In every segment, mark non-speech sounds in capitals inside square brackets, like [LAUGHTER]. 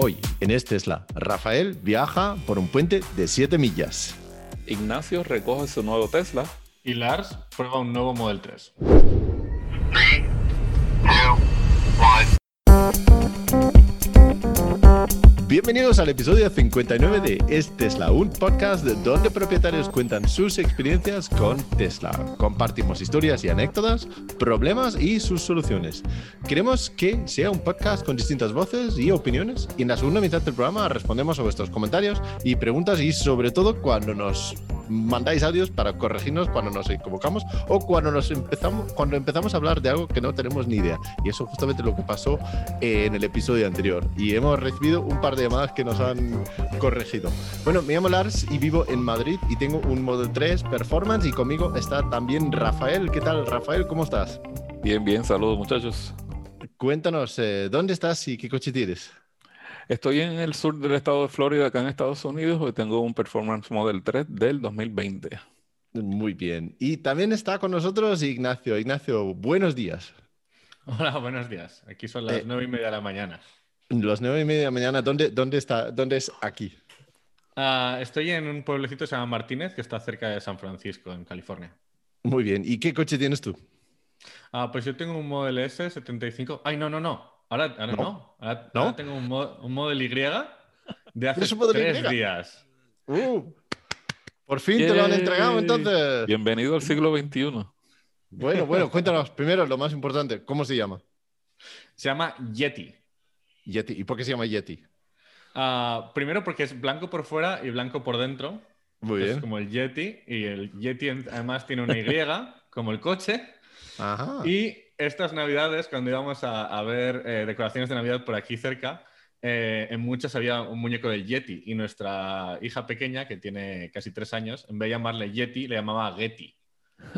Hoy, en este Tesla, Rafael viaja por un puente de 7 millas. Ignacio recoge su nuevo Tesla. Y Lars prueba un nuevo Model 3. Bienvenidos al episodio 59 de Es Tesla, un podcast donde propietarios cuentan sus experiencias con Tesla. Compartimos historias y anécdotas, problemas y sus soluciones. Queremos que sea un podcast con distintas voces y opiniones y en la segunda mitad del programa respondemos a vuestros comentarios y preguntas y sobre todo cuando nos mandáis audios para corregirnos cuando nos equivocamos o cuando nos empezamos cuando empezamos a hablar de algo que no tenemos ni idea. Y eso es justamente lo que pasó en el episodio anterior. Y hemos recibido un par de llamadas que nos han corregido. Bueno, me llamo Lars y vivo en Madrid y tengo un Model 3 Performance y conmigo está también Rafael. ¿Qué tal, Rafael? ¿Cómo estás? Bien, bien, saludos muchachos. Cuéntanos, eh, ¿dónde estás y qué coche tienes? Estoy en el sur del estado de Florida, acá en Estados Unidos, y tengo un Performance Model 3 del 2020. Muy bien. Y también está con nosotros Ignacio. Ignacio, buenos días. Hola, buenos días. Aquí son las Eh, nueve y media de la mañana. Las nueve y media de la mañana, ¿dónde, dónde está? ¿Dónde es aquí? Ah, estoy en un pueblecito que se llama Martínez, que está cerca de San Francisco, en California. Muy bien. ¿Y qué coche tienes tú? Ah, pues yo tengo un Model S 75. Ay, no, no, no. Ahora, ahora no. No. Ahora, ¿No? ahora tengo un, mo- un Model Y de hace ¿Tienes un Model tres Y? días. Uh, por fin te lo han entregado entonces. Bienvenido al siglo XXI. Bueno, bueno, [LAUGHS] cuéntanos primero lo más importante. ¿Cómo se llama? Se llama Yeti. Yeti. ¿Y por qué se llama Yeti? Ah, primero porque es blanco por fuera y blanco por dentro. Muy Es bien. como el Yeti. Y el Yeti además tiene una Y, [LAUGHS] como el coche. Ajá. Y estas navidades, cuando íbamos a, a ver eh, decoraciones de Navidad por aquí cerca, eh, en muchas había un muñeco del Yeti. Y nuestra hija pequeña, que tiene casi tres años, en vez de llamarle Yeti, le llamaba Getty.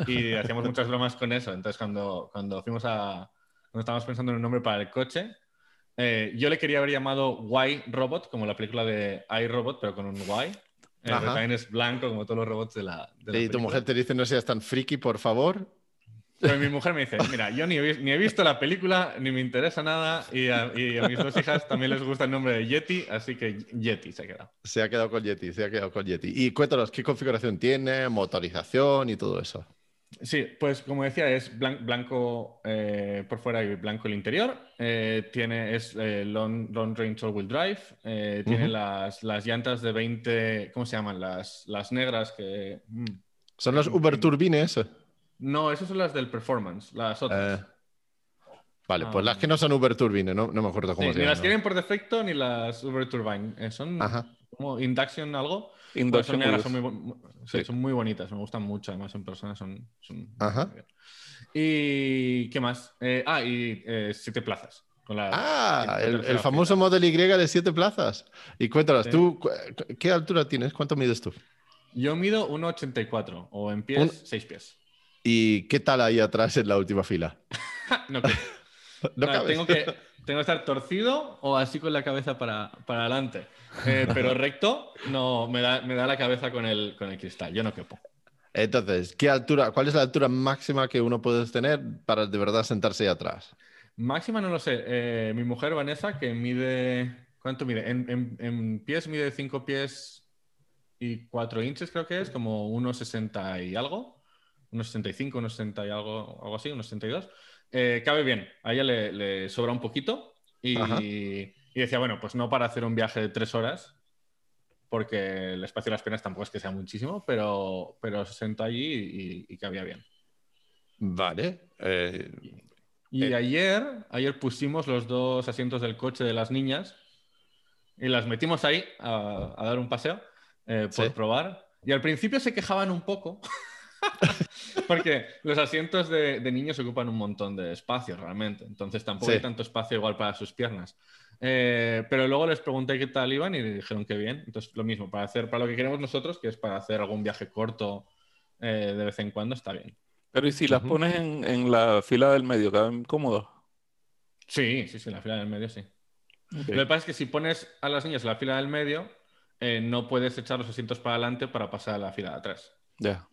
Y [LAUGHS] hacíamos muchas bromas con eso. Entonces, cuando, cuando fuimos a. Cuando estábamos pensando en un nombre para el coche, eh, yo le quería haber llamado Y Robot, como la película de iRobot, pero con un Y. Eh, también es blanco, como todos los robots de la. de la y tu película. mujer te dice no seas tan friki, por favor. Pero mi mujer me dice, mira, yo ni he, vis- ni he visto la película, ni me interesa nada, y a, y a mis dos hijas también les gusta el nombre de Yeti, así que Yeti se ha quedado. Se ha quedado con Yeti, se ha quedado con Yeti. Y cuéntanos, ¿qué configuración tiene? Motorización y todo eso. Sí, pues como decía, es blan- blanco eh, por fuera y blanco el interior. Eh, tiene, es eh, long, long range all-wheel drive. eh, tiene las, las llantas de 20, ¿cómo se llaman? Las, las negras que... mm. Son los Uber Turbines. No, esas son las del performance, las otras. Eh, vale, pues Ah. las que no son Uber Turbine, no, no me acuerdo cómo Sí, se ni llaman. las quieren por defecto ni las Uber Turbine. Eh, son Ajá. como Induction algo. Pues Induction son, negras, Wheels. son, muy, bu- sí, Sí. son muy bonitas, me gustan mucho, además en persona son... son Ajá. muy bien. ¿Y qué más? Eh, ah, y eh, siete plazas. Con la, Ah, el, famoso fila. Model Y de siete plazas. Y cuéntanos, Sí. ¿tú qué altura tienes? ¿Cuánto mides tú? Yo mido 1,84 o en pies, Un- 6 pies. ¿Y qué tal ahí atrás en la última fila? [LAUGHS] no, [LAUGHS] No tengo, que, [LAUGHS] tengo que estar torcido o así con la cabeza para, para adelante. Eh, pero recto, no, me da, me da la cabeza con el, con el cristal. Yo no quepo. Entonces, ¿qué altura, ¿cuál es la altura máxima que uno puede tener para de verdad sentarse ahí atrás? Máxima no lo sé. Eh, mi mujer Vanessa, que mide. ¿Cuánto mide? En, en- en pies mide 5 pies y 4 inches, creo que es, como unos 60 y algo. Unos 65, unos 60 y algo, algo así, unos 62. Eh, cabe bien. A ella le, le sobra un poquito. Y, decía, bueno, pues no para hacer un viaje de 3 horas, porque el espacio de las piernas tampoco es que sea muchísimo, pero, pero se sentó allí y, y cabía bien. Vale. eh, Y Eh. ayer, ayer pusimos los dos asientos del coche de las niñas y las metimos ahí a, a dar un paseo por Sí. probar. Y al principio se quejaban un poco [LAUGHS] [LAUGHS] porque los asientos de, de niños ocupan un montón de espacio realmente. Entonces tampoco Sí. hay tanto espacio igual para sus piernas. Eh, pero luego les pregunté qué tal iban y dijeron que bien. Entonces lo mismo, para hacer para lo que queremos nosotros, que es para hacer algún viaje corto eh, de vez en cuando, está bien. Pero ¿y si las pones en, en la fila del medio, caben cómodos? Sí, sí, sí, en la fila del medio sí. Lo que pasa es que si pones a las niñas en la fila del medio, eh, no puedes echar los asientos para adelante para pasar a la fila de atrás. Ya.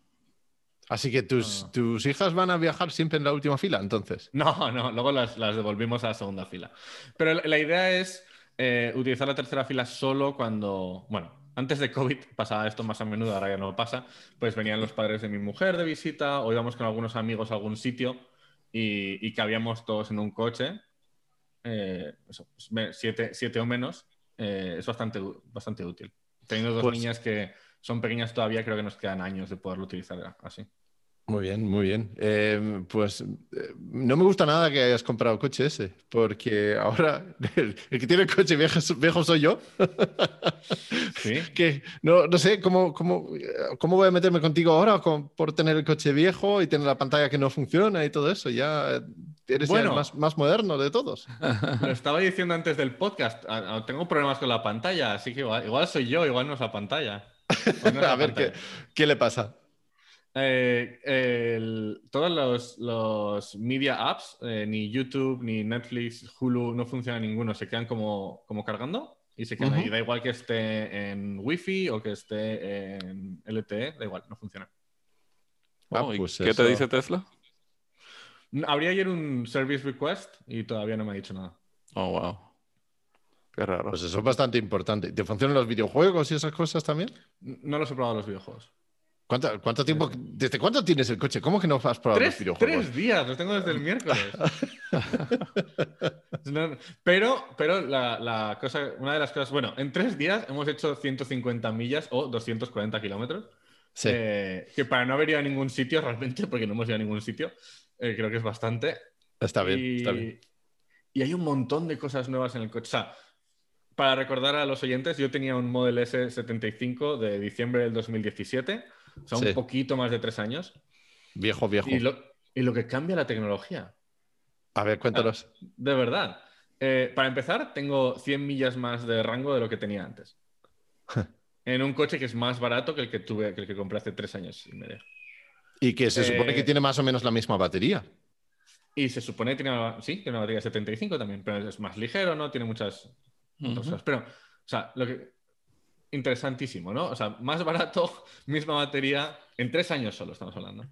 Así que tus, tus hijas van a viajar siempre en la última fila, entonces. [LAUGHS] No, no, luego las, las devolvimos a la segunda fila. Pero la, la idea es eh, utilizar la tercera fila solo cuando, bueno, antes de COVID pasaba esto más a menudo, ahora ya no pasa, pues venían los padres de mi mujer de visita o íbamos con algunos amigos a algún sitio y, y cabíamos todos en un coche, eh, eso, pues, siete, siete o menos, eh, es bastante, bastante útil. Teniendo dos Pues- niñas que son pequeñas todavía, creo que nos quedan años de poderlo utilizar así. Muy bien, muy bien. Eh, pues eh, no me gusta nada que hayas comprado coche ese, porque ahora el, el que tiene el coche viejo, viejo soy yo. [LAUGHS] Sí. que no, no sé cómo, cómo, cómo voy a meterme contigo ahora con- por tener el coche viejo y tener la pantalla que no funciona y todo eso. Ya eh, eres ya el más, más moderno de todos. [LAUGHS] Lo estaba diciendo antes del podcast. Tengo problemas con la pantalla, así que igual, igual soy yo, igual no es la pantalla. No [LAUGHS] a ver qué, qué le pasa. Eh, el- todos los, los media apps, eh, ni YouTube, ni Netflix, Hulu, no funciona ninguno. Se quedan como, como cargando y se quedan Ujú. ahí. Da igual que esté en Wi-Fi o que esté en LTE, da igual, no funciona. Ah, Oh, ¿y pues ¿Qué eso. te dice Tesla? Habría ayer un service request y todavía no me ha dicho nada. Oh, wow. Qué raro. Pues eso es bastante importante. ¿Te funcionan los videojuegos y esas cosas también? No los he probado los videojuegos. ¿Cuánto, cuánto tiempo, ¿Desde cuánto tienes el coche? ¿Cómo que no has probado los Tres, videojuegos? tres días, los tengo desde el miércoles. [LAUGHS] Pero pero la, la cosa, una de las cosas, bueno, en tres días hemos hecho 150 millas o 240 kilómetros, Sí. eh, que para no haber ido a ningún sitio realmente, porque no hemos ido a ningún sitio, eh, creo que es bastante. está bien, y, está bien. y hay un montón de cosas nuevas en el coche. O sea, para recordar a los oyentes, yo tenía un Model S75 de diciembre del 2017, o sea, Sí. un poquito más de tres años. Viejo, viejo. Y lo, y lo que cambia la tecnología. A ver, cuéntanos. De verdad. Eh, para empezar, tengo 100 millas más de rango de lo que tenía antes. [LAUGHS] en un coche que es más barato que el que tuve, que el que compré hace tres años y medio. Y que se supone eh, que tiene más o menos la misma batería. Y se supone que tiene, sí, tiene una batería de 75 también, pero es más ligero, ¿no? Tiene muchas Pero, o sea, lo que. Interesantísimo, ¿no? O sea, más barato, [LAUGHS] misma batería, en tres años solo estamos hablando.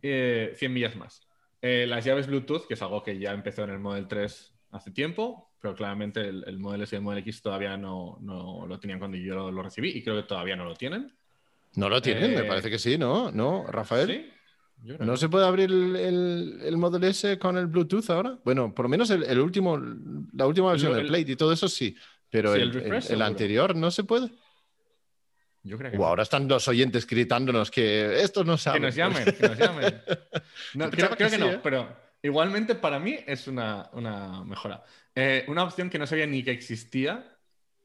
Eh, 100 millas más. Eh, las llaves Bluetooth, que es algo que ya empezó en el Model 3 hace tiempo, pero claramente el, el Model S y el Model X todavía no, no lo tenían cuando yo lo, lo recibí y creo que todavía no lo tienen. No lo tienen, me eh, parece que sí, ¿no? ¿No, Rafael? ¿Sí? Yo creo ¿No se puede abrir el, el, el Model S con el Bluetooth ahora? Bueno, por lo menos el, el último, la última versión El- del Plate y todo eso sí, pero Sí, el, el refresh, el- el seguro. anterior no se puede. Yo creo que O ahora están los oyentes gritándonos que estos no Que saben. nos llamen, que nos llamen. [LAUGHS] No, creo, que que, sí, no, ¿eh? pero igualmente para mí es una, una mejora. Eh, una opción que no sabía ni que existía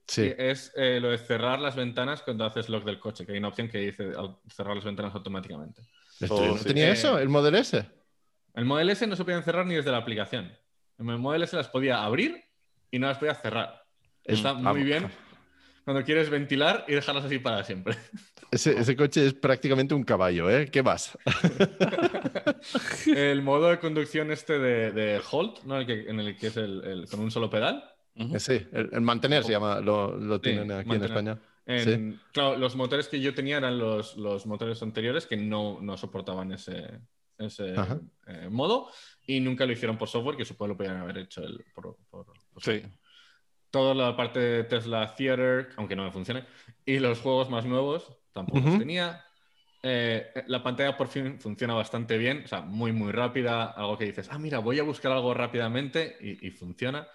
Sí. que es eh, lo de cerrar las ventanas cuando haces lock del coche, que hay una opción que dice cerrar las ventanas automáticamente. ¿Esto Oh, ¿No sí. tenía Eh, eso, el Model S? El Model S no se podían cerrar ni desde la aplicación. El Model S las podía abrir y no las podía cerrar. Está Mm, muy bien cuando quieres ventilar y dejarlas así para siempre. [LAUGHS] Ese, ese coche es prácticamente un caballo, ¿eh? ¿Qué vas? [LAUGHS] el modo de conducción este de, de Hold, ¿no? el que, en el que es el, el- con un solo pedal. Sí, el, el mantener se llama, lo, lo tienen aquí mantener. en España. En- Claro, los motores que yo tenía eran los, los motores anteriores que no, no soportaban ese, ese eh, modo y nunca lo hicieron por software, que supongo lo podrían haber hecho el- por, por- por Sí. Toda la parte de Tesla Theater, aunque no me funcione, y los juegos más nuevos tampoco los tenía. Eh, la pantalla por fin funciona bastante bien, o sea, muy, muy rápida. Algo que dices, ah, mira, voy a buscar algo rápidamente y, y funciona.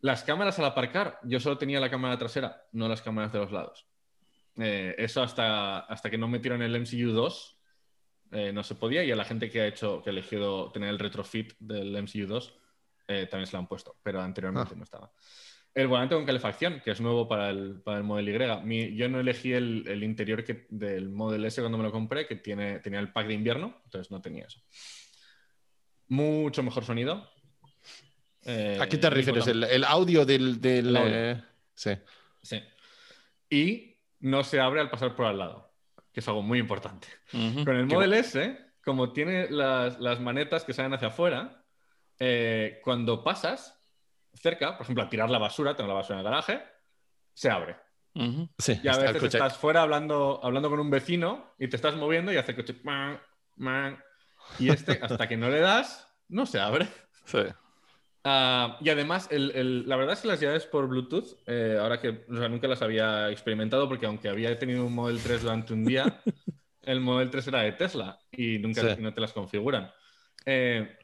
Las cámaras al aparcar, yo solo tenía la cámara trasera, no las cámaras de los lados. Eh, eso hasta, hasta que no metieron el MCU 2 eh, no se podía y a la gente que ha hecho, que ha elegido tener el retrofit del MCU 2 eh, también se lo han puesto, pero anteriormente Ah. no estaba. El volante con calefacción, que es nuevo para el, para el Model Y. Mi- yo no elegí el, el interior que, del Model S cuando me lo compré, que tiene, tenía el pack de invierno, entonces no tenía eso. Mucho mejor sonido. Eh, ¿A qué te refieres? ¿El, el audio del... del, audio. eh, Sí. Sí. Y no se abre al pasar por al lado, que es algo muy importante. Con el Model S, como tiene las, las manetas que salen hacia afuera, eh, cuando pasas cerca, por ejemplo, a tirar la basura, tengo la basura en el garaje, se abre. Ujú. Sí, Y a veces estás fuera hablando, hablando con un vecino y te estás moviendo y hace el coche. "Man, man", Y este, [LAUGHS] hasta que no le das, no se abre. Sí. Ah, y además, el- el- la verdad es que las llaves por Bluetooth, eh, ahora que o sea, nunca las había experimentado, porque aunque había tenido un Model 3 durante un día, [LAUGHS] el Model 3 era de Tesla y nunca Sí. no te las configuran. Eh,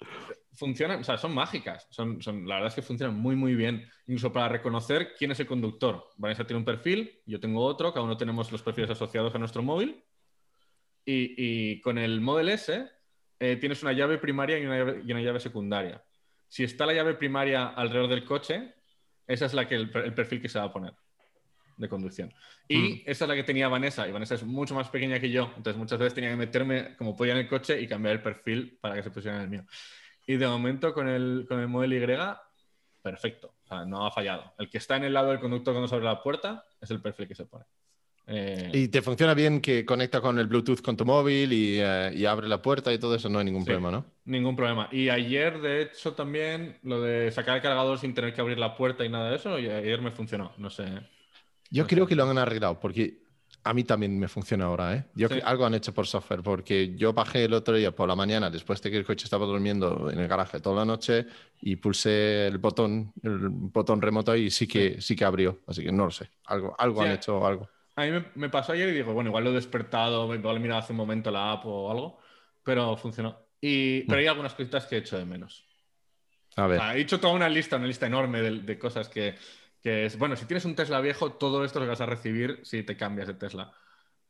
funcionan, o sea, son mágicas. Son, son- la verdad es que funcionan muy, muy bien. Incluso para reconocer quién es el conductor. Vanessa tiene un perfil, yo tengo otro, cada uno tenemos los perfiles asociados a nuestro móvil. Y, y con el Model S eh, tienes una llave primaria y una llave, y una llave secundaria. Si está la llave primaria alrededor del coche, esa es la que el, el perfil que se va a poner de conducción. Y Mm. esa es la que tenía Vanessa, y Vanessa es mucho más pequeña que yo, entonces muchas veces tenía que meterme como podía en el coche y cambiar el perfil para que se pusiera en el mío. Y de momento con el, con el Model Y, perfecto, o sea, no ha fallado. El que está en el lado del conductor cuando se abre la puerta es el perfil que se pone. Eh, ¿Y te funciona bien que conecta con el Bluetooth con tu móvil y, eh, y abre la puerta y todo eso? No hay ningún Sí. problema, ¿no? Ningún problema. Y ayer, de hecho, también lo de sacar el cargador sin tener que abrir la puerta y nada de eso, y ayer me funcionó. No sé. Yo No creo sé. que lo han arreglado porque a mí también me funciona ahora, ¿eh? Yo Sí. algo han hecho por software porque yo bajé el otro día por la mañana después de que el coche estaba durmiendo en el garaje toda la noche y pulsé el botón, el botón remoto y sí que sí que abrió, así que no lo sé. Algo algo Sí, han hecho algo. A mí me, me pasó ayer y digo, bueno, igual lo he despertado, igual he mirado hace un momento la app o algo, pero funcionó. Y, pero hay algunas cositas que he hecho de menos. A ver. O sea, he hecho toda una lista, una lista enorme de, de cosas que, que es. Bueno, si tienes un Tesla viejo, todo esto lo vas a recibir si te cambias de Tesla.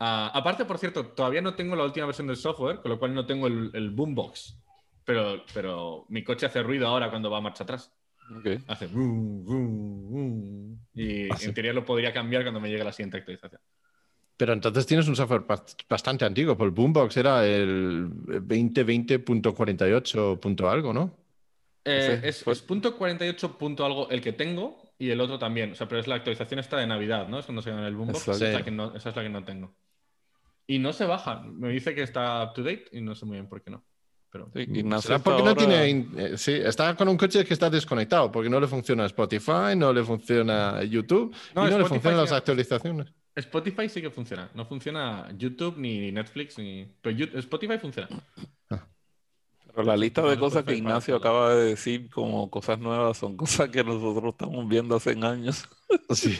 Ah, aparte, por cierto, todavía no tengo la última versión del software, con lo cual no tengo el, el boombox. Pero, pero mi coche hace ruido ahora cuando va a marcha atrás. Hace. vroom, vroom, vroom. Y Ah, en teoría lo podría cambiar cuando me llegue la siguiente actualización. Pero entonces tienes un software bast- bastante antiguo, por el Boombox era el 2020.48. punto algo, ¿no? Eh, es, fue- es punto 48 punto algo el que tengo y el otro también. O sea, pero es la actualización esta de Navidad, ¿no? Es cuando se llama el Boombox. Esa es, la que no, esa es la que no tengo. Y no se baja. Me dice que está up to date y no sé muy bien por qué no. Pero Sí, Ignacio ¿Será porque no tiene. eh, sí, está con un coche que está desconectado, porque no le funciona Spotify, no le funciona YouTube No, y no le funcionan las actualizaciones. Spotify sí que funciona. No funciona YouTube ni Netflix ni. Pero Spotify funciona. Pero la lista de cosas que Ignacio acaba de decir como cosas nuevas son cosas que nosotros estamos viendo hace años. [LAUGHS] Sí.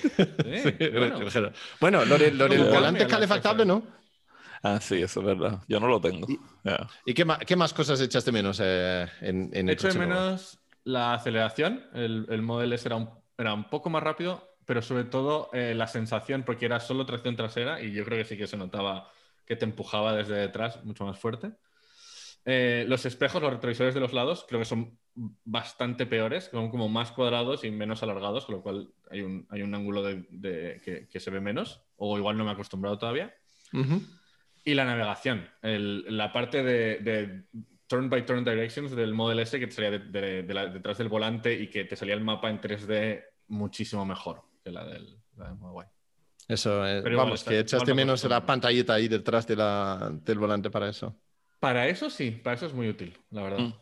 Sí, bueno. bueno. Lo, de- lo del ¿Cómo volante las calefactable? ¿no? Ah, sí, eso es verdad. Yo no lo tengo. ¿Y qué más, qué más cosas echas de menos eh, en, en el Echo de coche nuevo? menos la aceleración. El, el Model S era un, era un poco más rápido, pero sobre todo eh, la sensación, porque era solo tracción trasera y yo creo que sí que se notaba que te empujaba desde detrás mucho más fuerte. Eh, los espejos, los retrovisores de los lados, creo que son bastante peores, son como más cuadrados y menos alargados, con lo cual hay un, hay un ángulo de, de- que, que se ve menos, o igual no me he acostumbrado todavía. Ujú. Y la navegación, el- la parte de, de turn by turn directions del Model S que te salía de- la- detrás del volante y que te salía el mapa en 3D muchísimo mejor que la del, la del Model Y. Eso, eh, igual vamos, que igual de me menos la pantallita ahí detrás de la, del volante para eso. Para eso sí, para eso es muy útil, la verdad. Mm.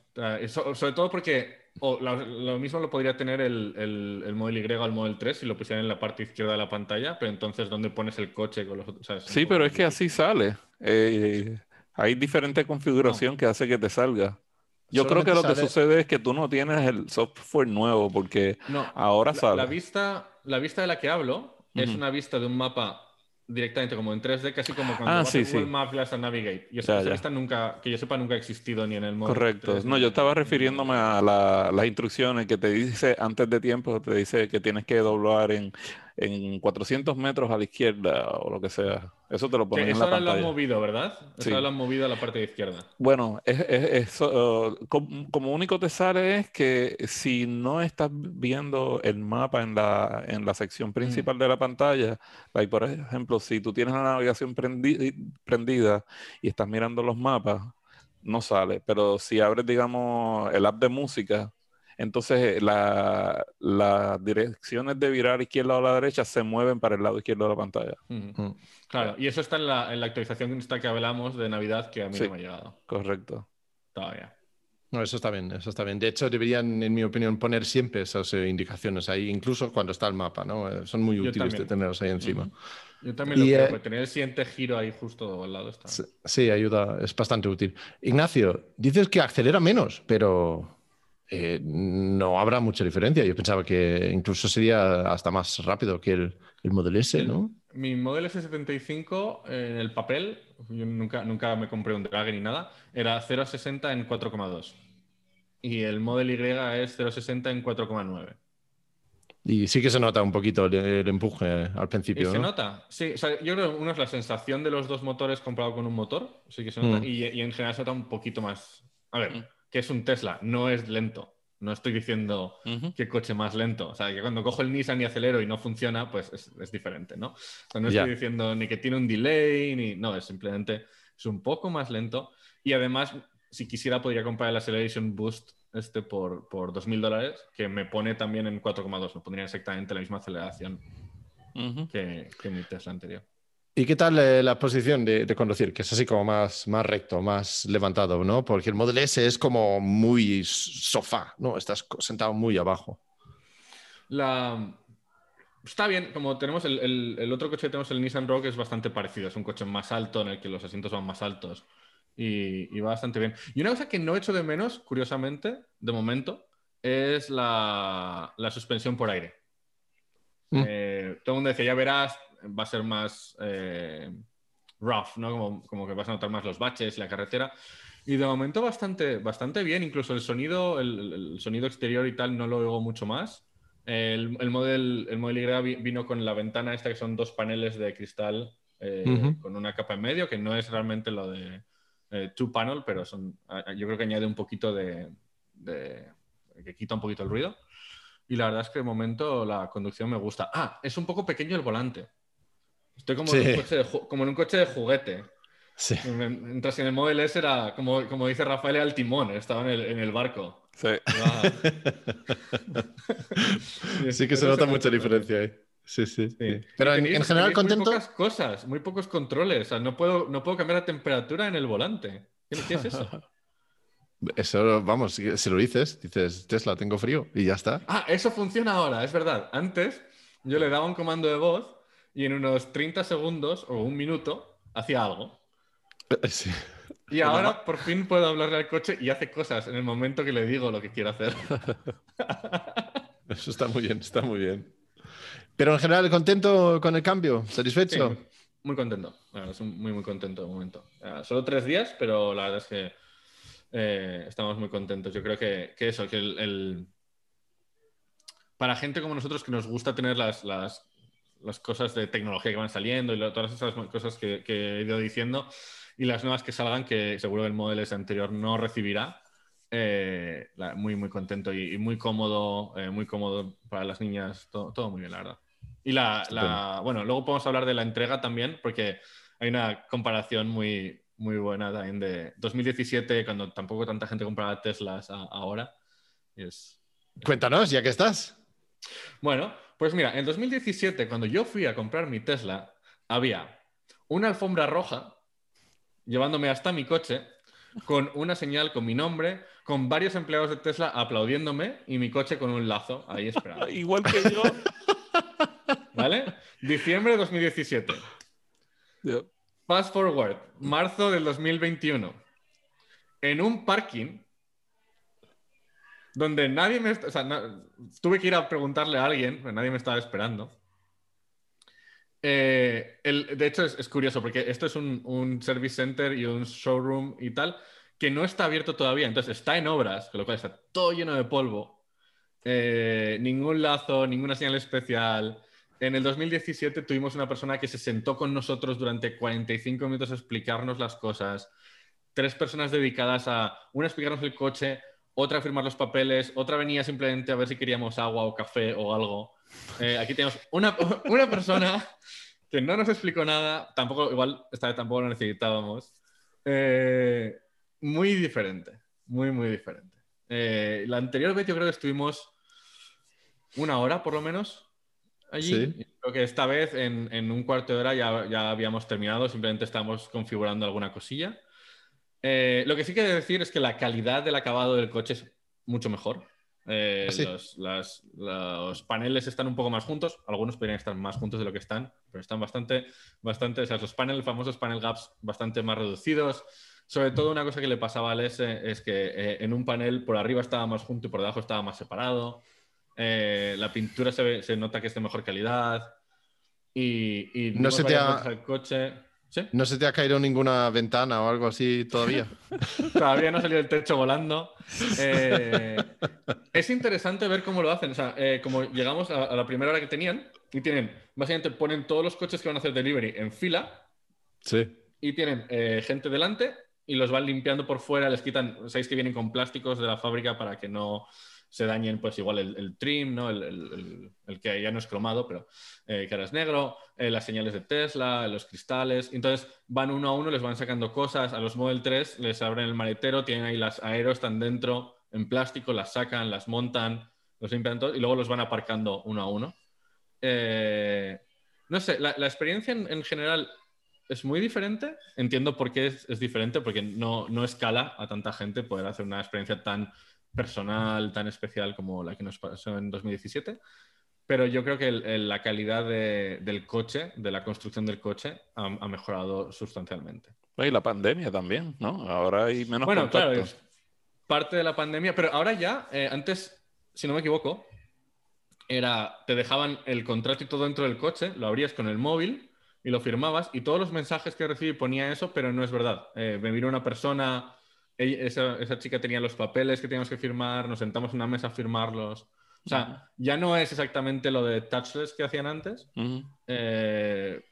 Eso- sobre todo porque lo mismo lo podría tener el, el, el Model Y o el Model 3 si lo pusieran en la parte izquierda de la pantalla, pero entonces ¿dónde pones el coche con los otros? Sí, pero es que así sale. Eh, hay diferente configuración que hace que te salga. Yo creo que lo que sale- sucede es que tú no tienes el software nuevo porque No, ahora sale. la vista, la vista de la que hablo es una vista de un mapa directamente como en 3D, casi como cuando Ah, vas sí, a Google sí. Maps a Navigate. Y esa, vista nunca, que yo sepa, nunca ha existido ni en el modo Correcto. 3 No, yo estaba refiriéndome a la- las instrucciones que te dice antes de tiempo, te dice que tienes que doblar en, en 400 metros a la izquierda o lo que sea. Eso te lo ponen en eso la ahora lo han pantalla. movido, ¿verdad? Eso Sí. lo han movido a la parte de izquierda. Bueno, es, es- eso, uh, com- como, único te sale es que si no estás viendo el mapa en la, en la sección principal de la pantalla, like, por ejemplo, si tú tienes la navegación prendi- prendida y estás mirando los mapas, no sale. Pero si abres, digamos, el app de música, entonces la- las direcciones de virar izquierda o a la derecha se mueven para el lado izquierdo de la pantalla. Mm. Claro, y eso está en la, en la actualización esta que hablamos de Navidad que a mí Sí. no me ha llegado Correcto. todavía. No, eso está bien, eso está bien. De hecho, deberían, en mi opinión, poner siempre esas eh, indicaciones ahí, incluso cuando está el mapa, ¿no? Eh, son muy Yo útiles también. de tenerlos ahí encima. Ujú. Yo también lo Y, creo, eh, tener el siguiente giro ahí justo al lado está. Sí, ayuda, es bastante útil. Ignacio, dices que acelera menos, pero eh, no habrá mucha diferencia. Yo pensaba que incluso sería hasta más rápido que el, el Model S, ¿no? Mi Model S75 en el papel, yo nunca, nunca me compré un Dragon ni nada, era 0,60 en 4,2. Y el Model Y es 0,60 en 4,9. Y sí que se nota un poquito el, el empuje al ¿Y principio. se ¿no? nota? Sí, o sea, yo creo que uno es la sensación de los dos motores comparado con un motor, sí que se nota, Mm. y, y en general se nota un poquito más. A ver, Mm. Que es un Tesla, no es lento. No estoy diciendo Ujú. qué coche más lento. O sea, que cuando cojo el Nissan y acelero y no funciona, pues es, es diferente, ¿no? O sea, no estoy diciendo ni que tiene un delay, ni. No, es simplemente es un poco más lento. Y además, si quisiera, podría comprar el Acceleration Boost este por, por 2.000 dólares, que me pone también en 4,2. Me pondría exactamente la misma aceleración que mi Tesla anterior. ¿Y qué tal eh, la posición de, de conducir? Que es así como más, más recto, más levantado, ¿no? Porque el Model S es como muy sofá, ¿no? Estás sentado muy abajo. La... Está bien, como tenemos el, el- el otro coche que tenemos, el Nissan Rogue, es bastante parecido. Es un coche más alto en el que los asientos van más altos y, y va bastante bien. Y una cosa que no echo de menos, curiosamente, de momento, es la, la suspensión por aire. Mm. Eh, todo el mundo decía, ya verás, va a ser más eh, rough, ¿no? Como, como que vas a notar más los baches y la carretera. Y de momento bastante, bastante bien, incluso el sonido, el, el- sonido exterior y tal no lo oigo mucho más. El, el model, el Model Y vi- vino con la ventana esta que son dos paneles de cristal eh, Ujú. con una capa en medio, que no es realmente lo de eh, two panel, pero son, yo creo que añade un poquito de, de- que quita un poquito el ruido. Y la verdad es que de momento la conducción me gusta. Ah, es un poco pequeño el volante. Estoy como, en, un coche de, como en un coche de juguete. Sí. Mientras que en el Model S era, como, como dice Rafael, era el timón, estaba en el, en el barco. Sí. [LAUGHS] [LAUGHS] Sí que se nota mucha diferencia ahí. Sí, sí. Sí. sí. Pero en, tenéis- en general tenéis Muy contento. pocas cosas, muy pocos controles. O sea, no puedo, no puedo cambiar la temperatura en el volante. ¿Qué, qué es eso? [LAUGHS] Eso, vamos, si lo dices, dices, Tesla, tengo frío y ya está. Ah, eso funciona ahora, es verdad. Antes yo le daba un comando de voz y en unos 30 segundos o un minuto hacía algo. Sí. Y ahora por fin puedo hablarle al coche y hace cosas en el momento que le digo lo que quiere hacer. [LAUGHS] Eso está muy bien, está muy bien. Pero en general, contento con el cambio, satisfecho. muy, muy contento. Muy, muy contento de momento. Ah, solo tres días, pero la verdad es que eh, estamos muy contentos. Yo creo que, que eso, que el, el- Para gente como nosotros que nos gusta tener las, las, las cosas de tecnología que van saliendo y lo- todas esas cosas que, que he ido diciendo y las nuevas que salgan, que seguro el modelo anterior no recibirá, eh, la- muy, muy contento y, y muy cómodo, eh, muy cómodo para las niñas, todo, todo muy bien, la verdad. Y la, la- bueno, luego podemos hablar de la entrega también, porque hay una comparación muy, muy buena también de 2017, cuando tampoco tanta gente compraba Teslas a- ahora. Y es... Cuéntanos, ya que estás. Bueno, pues mira, en 2017, cuando yo fui a comprar mi Tesla, había una alfombra roja llevándome hasta mi coche con una señal con mi nombre, con varios empleados de Tesla aplaudiéndome y mi coche con un lazo ahí esperando. [LAUGHS] Igual que yo. [LAUGHS] ¿Vale? Diciembre de 2017. yo- Fast forward, marzo del 2021. En un parking donde nadie me... O sea, tuve que ir a preguntarle a alguien, pero nadie me estaba esperando. Eh, el- de hecho, es, curioso porque esto es un, un service center y un showroom y tal que no está abierto todavía. Entonces está en obras, con lo cual está todo lleno de polvo. Eh, ningún lazo, ninguna señal especial. En el 2017 tuvimos una persona que se sentó con nosotros durante 45 minutos a explicarnos las cosas. Tres personas dedicadas a, una explicarnos el coche, otra a firmar los papeles, otra venía simplemente a ver si queríamos agua o café o algo. Eh, aquí tenemos una, [LAUGHS] una persona que no nos explicó nada, tampoco, igual esta vez tampoco lo necesitábamos. Eh, muy diferente, muy, muy diferente. Eh, la anterior vez yo creo que estuvimos una hora por lo menos allí. Sí. Creo que esta vez en, en un cuarto de hora ya, ya habíamos terminado, simplemente estábamos configurando alguna cosilla. Eh, lo que sí que decir es que la calidad del acabado del coche es mucho mejor. Eh, ¿Ah, sí? los, las- los paneles están un poco más juntos, algunos podrían estar más juntos de lo que están, pero están bastante, bastante, o sea, los paneles, famosos panel gaps, bastante más reducidos. Sobre todo una cosa que le pasaba al S es que eh, en un panel por arriba estaba más junto y por debajo estaba más separado. Eh, la pintura se, ve- se nota que es de mejor calidad. Y, y No se te ha- al coche. ¿Sí? ¿No se te ha caído ninguna ventana o algo así todavía? [LAUGHS] Todavía no ha salido el techo volando. Eh, es interesante ver cómo lo hacen. O sea, eh, como llegamos a, a la primera hora que tenían, y tienen, básicamente ponen todos los coches que van a hacer delivery en fila, sí. y tienen eh, gente delante y los van limpiando por fuera, les quitan, sabéis que vienen con plásticos de la fábrica para que no se dañen, pues igual el, trim, ¿no? El, el- que ya no es cromado, pero eh, que ahora es negro, eh, las señales de Tesla, los cristales. Entonces van uno a uno, les van sacando cosas. A los Model 3 les abren el maletero, tienen ahí las aeros, están dentro en plástico, las sacan, las montan, los limpian todo y luego los van aparcando uno a uno. Eh, no sé, la, experiencia en, en general es muy diferente. Entiendo por qué es, es diferente, porque no, no escala a tanta gente poder hacer una experiencia tan personal, tan especial como la que nos pasó en 2017. Pero yo creo que el- el- la calidad de- del coche, de la construcción del coche, ha, ha mejorado sustancialmente. Y la pandemia también, ¿no? Ahora hay menos bueno, contacto. claro, es parte de la pandemia, pero ahora ya, eh, antes, si no me equivoco, era, te dejaban el contrato y todo dentro del coche, lo abrías con el móvil y lo firmabas y todos los mensajes que recibí ponía eso, pero no es verdad. Eh, me vino una persona, esa, esa chica tenía los papeles que teníamos que firmar, nos sentamos en una mesa a firmarlos. O sea, ya no es exactamente lo de touchless que hacían antes, Ujú. eh,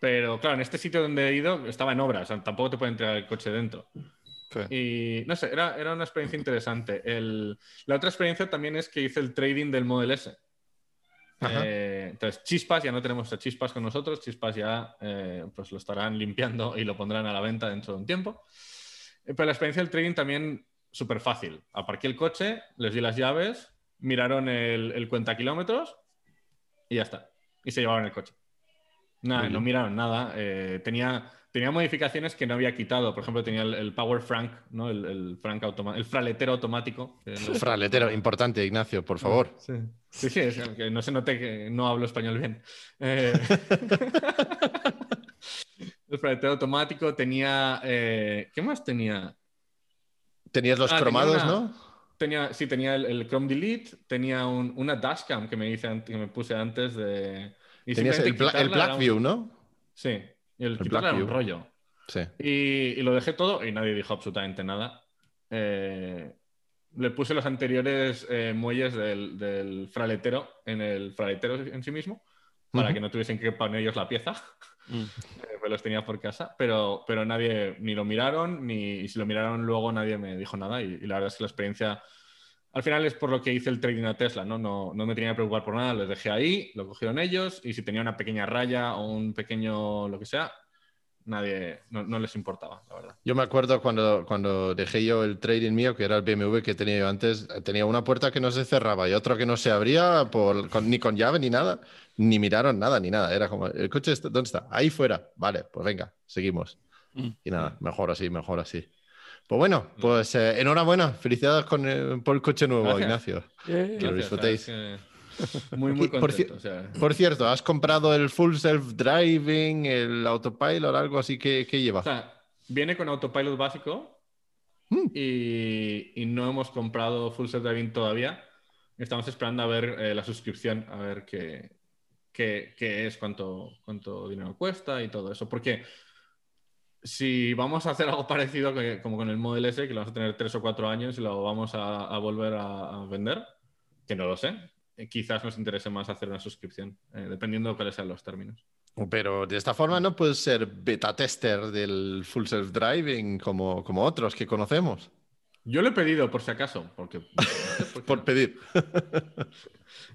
pero claro, en este sitio donde he ido estaba en obra, o sea, tampoco te pueden entregar el coche dentro. Sí. Y no sé, era, era una experiencia interesante. El- la otra experiencia también es que hice el trading del Model S. Eh, entonces, Chispas, ya no tenemos a Chispas con nosotros. Chispas ya eh, pues lo estarán limpiando y lo pondrán a la venta dentro de un tiempo. Eh, pero la experiencia del trading también súper fácil. Aparqué el coche, les di las llaves, miraron el, el cuenta kilómetros y ya está. Y se llevaron el coche. Nada, no miraron nada. Eh, tenía, tenía modificaciones que no había quitado. Por ejemplo, tenía el, el Power Frank, ¿no? el, el, frank automa- el fraletero automático. lo- [LAUGHS] Fraletero, importante, Ignacio, por favor. Sí, sí, sí, es que no se note que no hablo español bien. Eh, [LAUGHS] [LAUGHS] el fraletero automático tenía. eh, ¿Qué más tenía? Tenías los Ah, tenía cromados, una- ¿no? Tenía, sí, tenía el, el Chrome Delete, tenía un- una dashcam que me, hice, que me puse antes de. y Tenías el, Bla- el un- Blackview, ¿no? Sí, el, El era un rollo. Sí. Y, y lo dejé todo y nadie dijo absolutamente nada. Eh, le puse los anteriores eh, muelles del, del fraletero en el fraletero en sí mismo para que no tuviesen que poner ellos la pieza. Mm. [LAUGHS] Pues los tenía por casa, pero, pero nadie ni lo miraron, ni y si lo miraron luego nadie me dijo nada. Y, y la verdad es que la experiencia, al final es por lo que hice el trading a Tesla, ¿no? No, no me tenía que preocupar por nada, les dejé ahí, lo cogieron ellos y si tenía una pequeña raya o un pequeño lo que sea, nadie, no, no les importaba, la verdad. Yo me acuerdo cuando, cuando dejé yo el trading mío, que era el BMW que tenía yo antes, tenía una puerta que no se cerraba y otra que no se abría por, con- ni con llave ni nada, ni miraron nada ni nada. Era como, ¿el coche está- dónde está? Ahí fuera. Vale, pues venga, seguimos. Mm. Y nada, mejor así, mejor así. Pues bueno, pues eh, enhorabuena, felicidades con el- por el coche nuevo, Gracias. Ignacio. Yeah. Que lo Gracias, disfrutéis. [LAUGHS] Muy, muy Y, por contento. cier- o sea, Por cierto, ¿has comprado el full self-driving, el autopilot, algo así que, que lleva? O sea, viene con autopilot básico Mm. y, y no hemos comprado Full Self Driving todavía. Estamos esperando a ver eh, la suscripción, a ver qué, qué, qué es, cuánto, cuánto dinero cuesta y todo eso. Porque si vamos a hacer algo parecido que- como con el Model S, que lo vamos a tener tres o cuatro años y lo vamos a, a volver a, a vender, que no lo sé, eh, quizás nos interese más hacer una suscripción, eh, dependiendo de cuáles sean los términos. Pero de esta forma no puedes ser beta tester del full self-driving como, como otros que conocemos. Yo lo he pedido por si acaso, porque... [LAUGHS] porque Por pedir. [LAUGHS]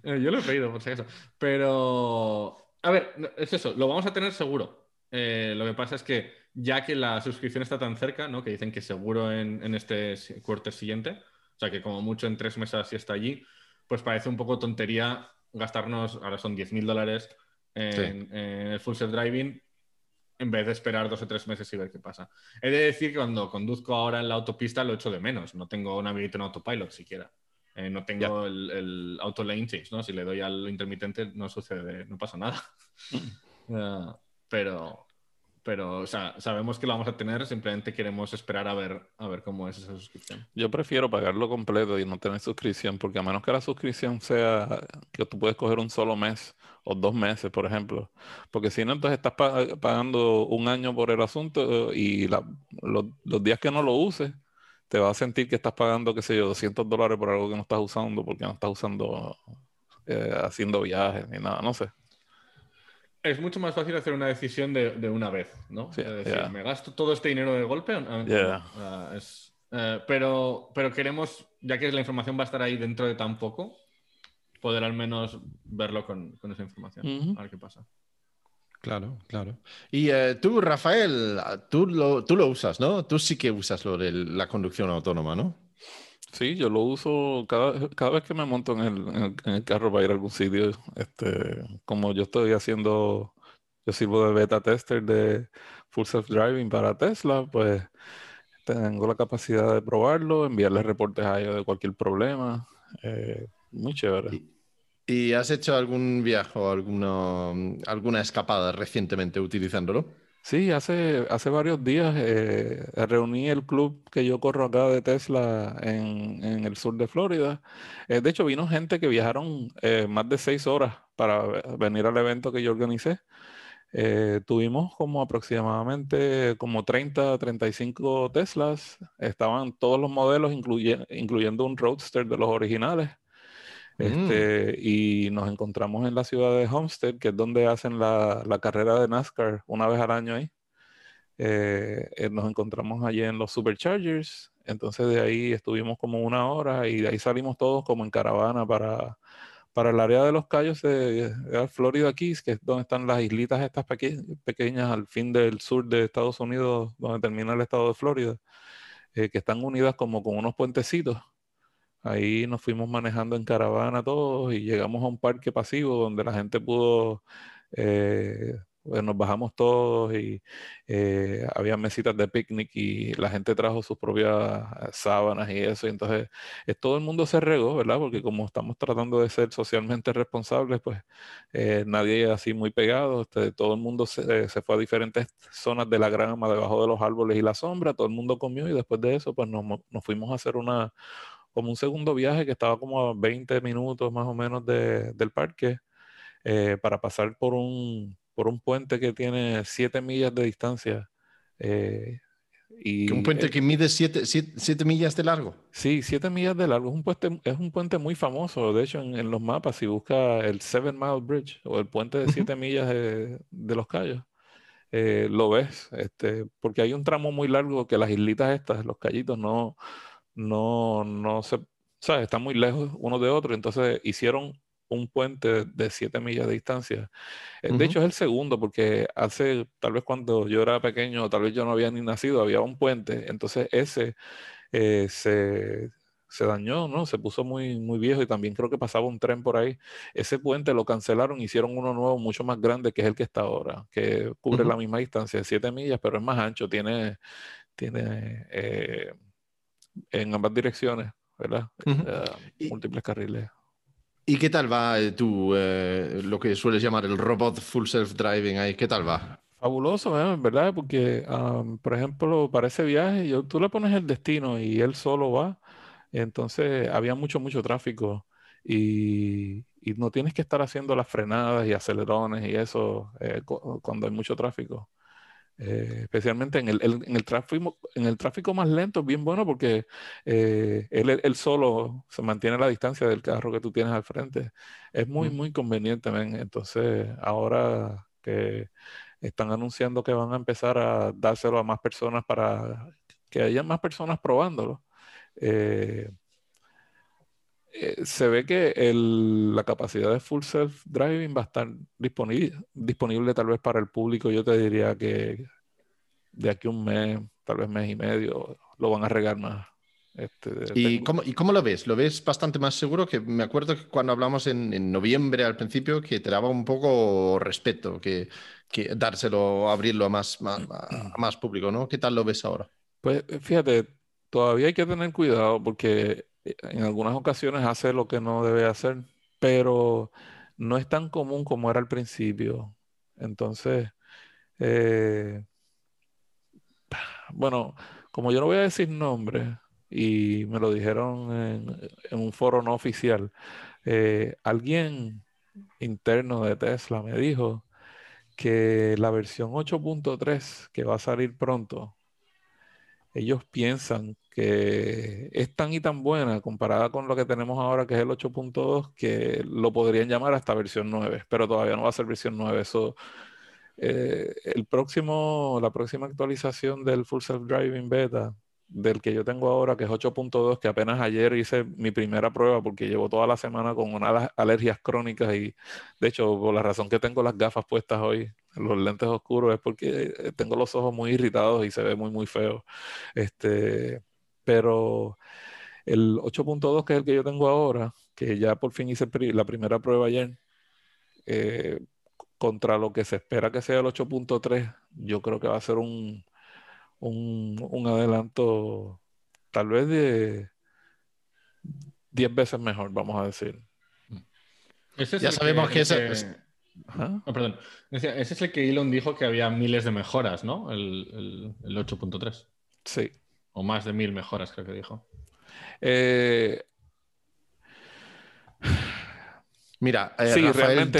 Eh, Yo lo he pedido, por si acaso. Pero, a ver, es eso, lo vamos a tener seguro. Eh, lo que pasa es que ya que la suscripción está tan cerca, ¿no? que dicen que seguro en, en este quarter siguiente, o sea que como mucho en tres meses sí está allí, pues parece un poco tontería gastarnos, ahora son 10.000 dólares en, en el full self driving en vez de esperar dos o tres meses y ver qué pasa. He de decir que cuando conduzco ahora en la autopista lo echo de menos, no tengo un habilito en autopilot siquiera. Eh, no tengo el, el auto lane change, ¿no? Si le doy al intermitente no sucede, no pasa nada. Eh, [LAUGHS] pero, pero o sea, sabemos que lo vamos a tener, simplemente queremos esperar a ver, a ver cómo es esa suscripción. Yo prefiero pagarlo completo y no tener suscripción, porque a menos que la suscripción sea que tú puedes coger un solo mes o dos meses, por ejemplo, porque si no, entonces estás pagando un año por el asunto y los días que no lo uses, te vas a sentir que estás pagando, qué sé yo, 200 dólares por algo que no estás usando, porque no estás usando, eh, haciendo viajes ni nada, no sé. Es mucho más fácil hacer una decisión de, una vez, ¿no? es decir, ¿me gasto todo este dinero de golpe? Ah, eh, pero, pero queremos, ya que la información va a estar ahí dentro de tan poco, poder al menos verlo con, esa información. A ver qué pasa. Claro, claro. Y eh, tú, Rafael, tú lo, tú lo usas, ¿no? Tú sí que usas lo de la conducción autónoma, ¿no? Sí, yo lo uso cada, cada vez que me monto en el, en, el, carro para ir a algún sitio. Este, como yo estoy haciendo, yo sirvo de beta tester de Full Self Driving para Tesla, pues tengo la capacidad de probarlo, enviarle reportes a ellos de cualquier problema. Eh, muy chévere. ¿Y, has hecho algún viaje o alguna, alguna escapada recientemente utilizándolo? Sí, hace, hace varios días eh, reuní el club que yo corro acá de Tesla en, el sur de Florida. Eh, de hecho, vino gente que viajaron eh, más de seis horas para venir al evento que yo organicé. tuvimos como aproximadamente como 30, 35 Teslas. Estaban todos los modelos, incluyendo un Roadster de los originales. Mm. Este, y nos encontramos en la ciudad de Homestead, que es donde hacen la, carrera de NASCAR una vez al año ahí. Eh, eh, nos encontramos allí en los Superchargers. Entonces de ahí estuvimos como una hora y de ahí salimos todos como en caravana para, para el área de los Cayos de, Florida Keys, que es donde están las islitas estas pequeñas al fin del sur de Estados Unidos, donde termina el estado de Florida, eh, que están unidas como con unos puentecitos. Ahí nos fuimos manejando en caravana todos y llegamos a un parque pasivo donde la gente pudo, eh, pues nos bajamos todos y eh, había mesitas de picnic y la gente trajo sus propias sábanas y eso. Y entonces eh, todo el mundo se regó, ¿verdad? Porque como estamos tratando de ser socialmente responsables, pues nadie así muy pegado. Este, todo el mundo se, fue a diferentes zonas de la grama, debajo de los árboles y la sombra. Todo el mundo comió y después de eso, pues nos, nos fuimos a hacer una como un segundo viaje que estaba como a 20 minutos más o menos del parque eh, para pasar por un, por un puente que tiene 7 millas de distancia. Eh, y, ¿Un puente que mide 7 millas de largo? Sí, 7 millas de largo. Es un puente, es un puente muy famoso. De hecho, en, los mapas, si busca el Seven Mile Bridge o el puente de 7 millas de, los Cayos, eh, lo ves. Este, porque hay un tramo muy largo que las islitas estas, los callitos, no, no, no se, ¿sabes? Están muy lejos uno de otro, entonces hicieron un puente de 7 millas de distancia. Eh, de hecho, es el segundo, porque hace, tal vez cuando yo era pequeño, tal vez yo no había ni nacido, había un puente, entonces ese eh, se, se, dañó, ¿no? Se puso muy, muy viejo y también creo que pasaba un tren por ahí. Ese puente lo cancelaron, hicieron uno nuevo mucho más grande, que es el que está ahora, que cubre la misma distancia de 7 millas, pero es más ancho, tiene, tiene eh, en ambas direcciones, ¿verdad? Eh, múltiples carriles. ¿Y qué tal va eh, tú, eh, lo que sueles llamar el robot full self-driving ahí? ¿Qué tal va? Fabuloso, ¿verdad? Porque, por ejemplo, para ese viaje, yo, tú le pones el destino y él solo va. Entonces, había mucho, mucho tráfico y, y no tienes que estar haciendo las frenadas y acelerones y eso cuando hay mucho tráfico. Eh, especialmente en el, en, el tráfico, en el tráfico más lento es bien bueno porque eh, él, solo se mantiene la distancia del carro que tú tienes al frente. Es muy, muy conveniente. Entonces, ahora que están anunciando que van a empezar a dárselo a más personas para que haya más personas probándolo. Eh, se ve que la capacidad de full self driving va a estar disponible, disponible tal vez para el público. Yo te diría que de aquí a un mes, tal vez mes y medio, lo van a regar más. Este, ¿Y, cómo, ¿Y, cómo, lo ves? ¿Lo ves bastante más seguro? Que me acuerdo que cuando hablamos en, noviembre al principio que te daba un poco respeto, que, que dárselo, abrirlo a más, más, a más público, ¿no? ¿Qué tal lo ves ahora? Pues fíjate, todavía hay que tener cuidado porque en algunas ocasiones hace lo que no debe hacer, pero no es tan común como era al principio. Entonces, eh, bueno, como yo no voy a decir nombre y me lo dijeron en, un foro no oficial, eh, alguien interno de Tesla me dijo que la versión 8.3 que va a salir pronto, ellos piensan que es tan y tan buena comparada con lo que tenemos ahora, que es el 8.2, que lo podrían llamar hasta versión 9, pero todavía no va a ser versión 9. Eso, eh, el próximo, la próxima actualización del Full Self Driving Beta del que yo tengo ahora, que es 8.2, que apenas ayer hice mi primera prueba porque llevo toda la semana con unas alergias crónicas y de hecho por la razón que tengo las gafas puestas hoy, los lentes oscuros, es porque eh, tengo los ojos muy irritados y se ve muy muy feo. Este, pero el 8.2, que es el que yo tengo ahora, que ya por fin hice la primera prueba ayer, eh, contra lo que se espera que sea el 8.3, yo creo que va a ser un un, adelanto tal vez de 10 veces mejor, vamos a decir. ya sabemos que, ese... Es... perdón. Ese es el que Elon dijo que había miles de mejoras, ¿no? El, 8.3. Sí. O más de mil mejoras, creo que dijo. Eh, [SIGHS] Mira, eh, sí, Rafael,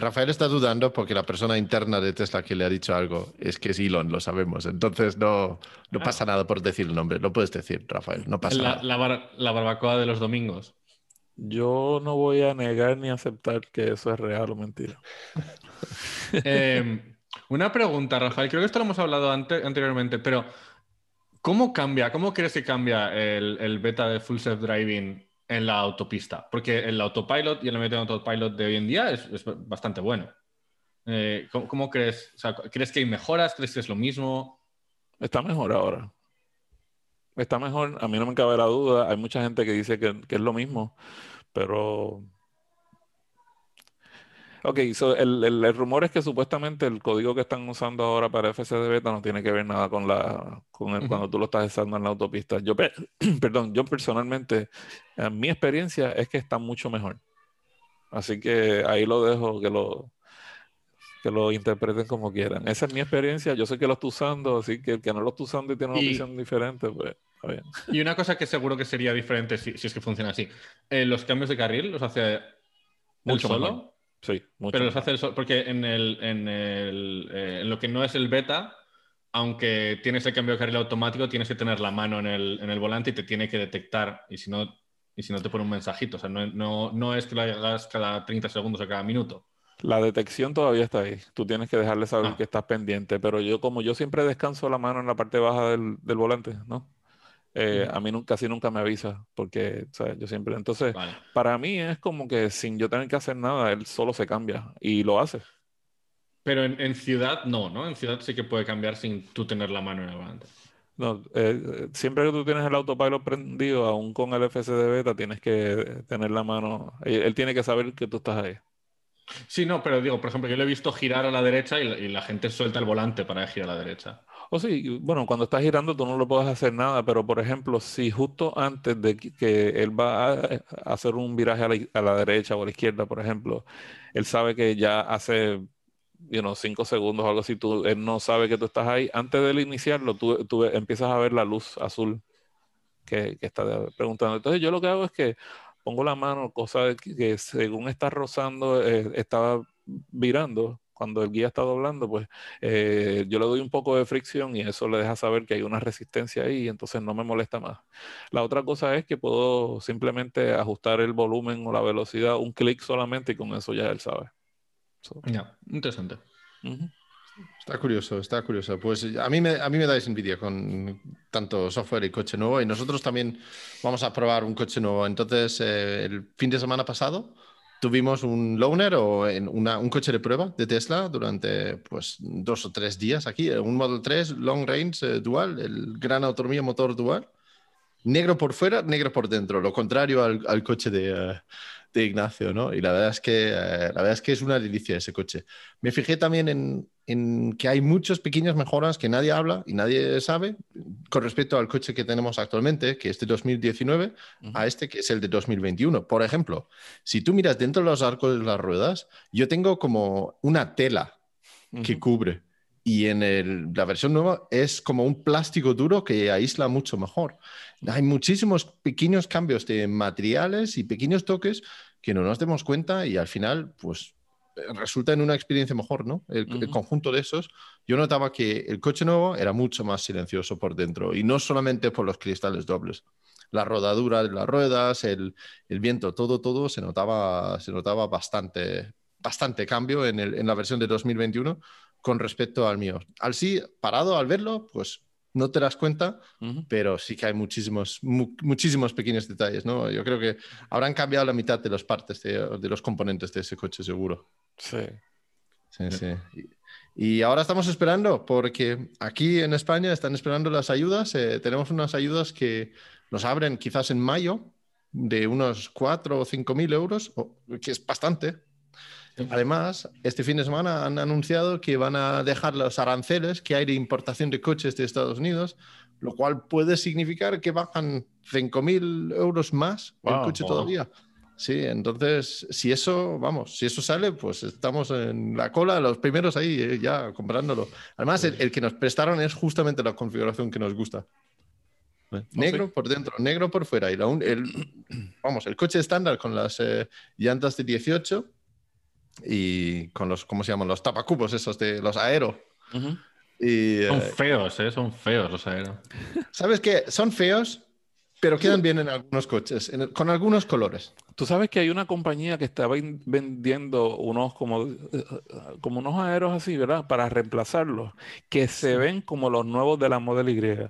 Rafael está dudando porque la persona interna de Tesla que le ha dicho algo es que es Elon, lo sabemos. Entonces no, no ah. pasa nada por decir el nombre. Lo puedes decir, Rafael. No pasa la, nada. La, barbacoa de los domingos. Yo no voy a negar ni aceptar que eso es real o mentira. [LAUGHS] Em, una pregunta, Rafael. Creo que esto lo hemos hablado anteriormente, pero ¿cómo cambia? ¿Cómo crees que cambia el, beta de Full Self Driving en la autopista, porque el autopilot y el método autopilot de hoy en día es, bastante bueno. Eh, ¿cómo, crees? ¿Crees que hay mejoras? ¿Crees que es lo mismo? Está mejor ahora. Está mejor, a mí no me cabe la duda. Hay mucha gente que dice que es lo mismo, pero Ok, el, rumor es que supuestamente el código que están usando ahora para FCD beta no tiene que ver nada con la con cuando tú lo estás usando en la autopista. Yo, [CLEARS THROAT] perdón, yo personalmente, en mi experiencia es que está mucho mejor. Así que ahí lo dejo que lo que lo interpreten como quieran. Esa es mi experiencia. Yo sé que lo estoy usando, así que el que no lo está usando y tiene una visión diferente, pues está bien. Y una cosa que seguro que sería diferente si, es que funciona así. Eh, los cambios de carril los hace mucho solo. Sí, Pero los hace el sol, porque en, el, en, el, eh, en, lo que no es el beta, aunque tienes el cambio de carril automático, tienes que tener la mano en el, en el volante y te tiene que detectar. Y si no, y si no te pone un mensajito. O sea, no, no, no es que lo hagas cada 30 segundos o cada minuto. La detección todavía está ahí. Tú tienes que dejarle saber ah. que estás pendiente. Pero yo, como yo siempre descanso la mano en la parte baja del, del volante, ¿no? Eh, a mí casi nunca me avisa, porque yo siempre. Entonces, para mí es como que sin yo tener que hacer nada, él solo se cambia y lo hace. Pero en, ciudad no, ¿no? En ciudad sí que puede cambiar sin tú tener la mano en el volante. No, eh, siempre que tú tienes el autopilot prendido, aún con el FCD beta, tienes que tener la mano. Él, tiene que saber que tú estás ahí. Sí, no, pero digo, por ejemplo, yo le he visto girar a la derecha y, y la gente suelta el volante para girar a la derecha. O sí, bueno, cuando estás girando tú no lo puedes hacer nada, pero por ejemplo, si justo antes de que él va a hacer un viraje a la, derecha o a la izquierda, por ejemplo, él sabe que ya hace you cinco segundos o algo así, él no sabe que tú estás ahí, antes de iniciarlo, tú, empiezas a ver la luz azul que, está preguntando. Entonces yo lo que hago es que pongo la mano, cosa que, según está rozando, eh, estaba virando, cuando el guía está doblando, pues eh, yo le doy un poco de fricción y eso le deja saber que hay una resistencia ahí y entonces no me molesta más. La otra cosa es que puedo simplemente ajustar el volumen o la velocidad un clic solamente y con eso ya él sabe. Ya, interesante. Está curioso, está curioso. Pues a mí, me, a mí me dais envidia con tanto software y coche nuevo y nosotros también vamos a probar un coche nuevo. Entonces, eh, el fin de semana pasado tuvimos un loaner o en un coche de prueba de Tesla durante pues, dos o tres días aquí, un Model 3 Long Range eh, Dual, el gran autonomía motor dual, negro por fuera, negro por dentro, lo contrario al, coche de, eh, de, Ignacio, ¿no? Y la verdad, es que, eh, la verdad es que es una delicia ese coche. Me fijé también en, en que hay muchas pequeñas mejoras que nadie habla y nadie sabe con respecto al coche que tenemos actualmente, que es de 2019, a este que es el de 2021. Por ejemplo, si tú miras dentro de los arcos de las ruedas, yo tengo como una tela que cubre y en la versión nueva es como un plástico duro que aísla mucho mejor. Hay muchísimos pequeños cambios de materiales y pequeños toques que no nos demos cuenta y al final, pues resulta en una experiencia mejor, ¿no? El, conjunto de esos. Yo notaba que el coche nuevo era mucho más silencioso por dentro y no solamente por los cristales dobles. La rodadura de las ruedas, el, viento, todo, todo se notaba, se notaba bastante, bastante cambio en, en la versión de 2021 con respecto al mío. Al sí, parado al verlo, pues no te das cuenta, pero sí que hay muchísimos, muchísimos pequeños detalles, ¿no? Yo creo que habrán cambiado la mitad de las partes de, los componentes de ese coche, seguro. Sí. Sí, sí. Y, ahora estamos esperando, porque aquí en España están esperando las ayudas. Eh, tenemos unas ayudas que nos abren quizás en mayo de unos 4 o 5 mil euros, que es bastante, Además, este fin de semana han anunciado que van a dejar los aranceles que hay de importación de coches de Estados Unidos, lo cual puede significar que bajan 5.000 euros más el coche todavía. Sí, entonces, si eso, vamos, si eso sale, pues estamos en la cola, los primeros ahí eh, ya comprándolo. Además, el, que nos prestaron es justamente la configuración que nos gusta. Negro por dentro, negro por fuera. Y el, [CLEARS THROAT] vamos, el coche estándar con las eh, llantas de 18 y con los, ¿cómo se llaman? Los tapacubos esos de los aero. y, son eh, feos, ¿eh? Son feos los aero. ¿Sabes qué? Son feos, pero quedan bien en algunos coches, con algunos colores. Tú sabes que hay una compañía que estaba vendiendo unos como, como unos aeros así, ¿verdad? Para reemplazarlos, que se ven como los nuevos de la Model Y.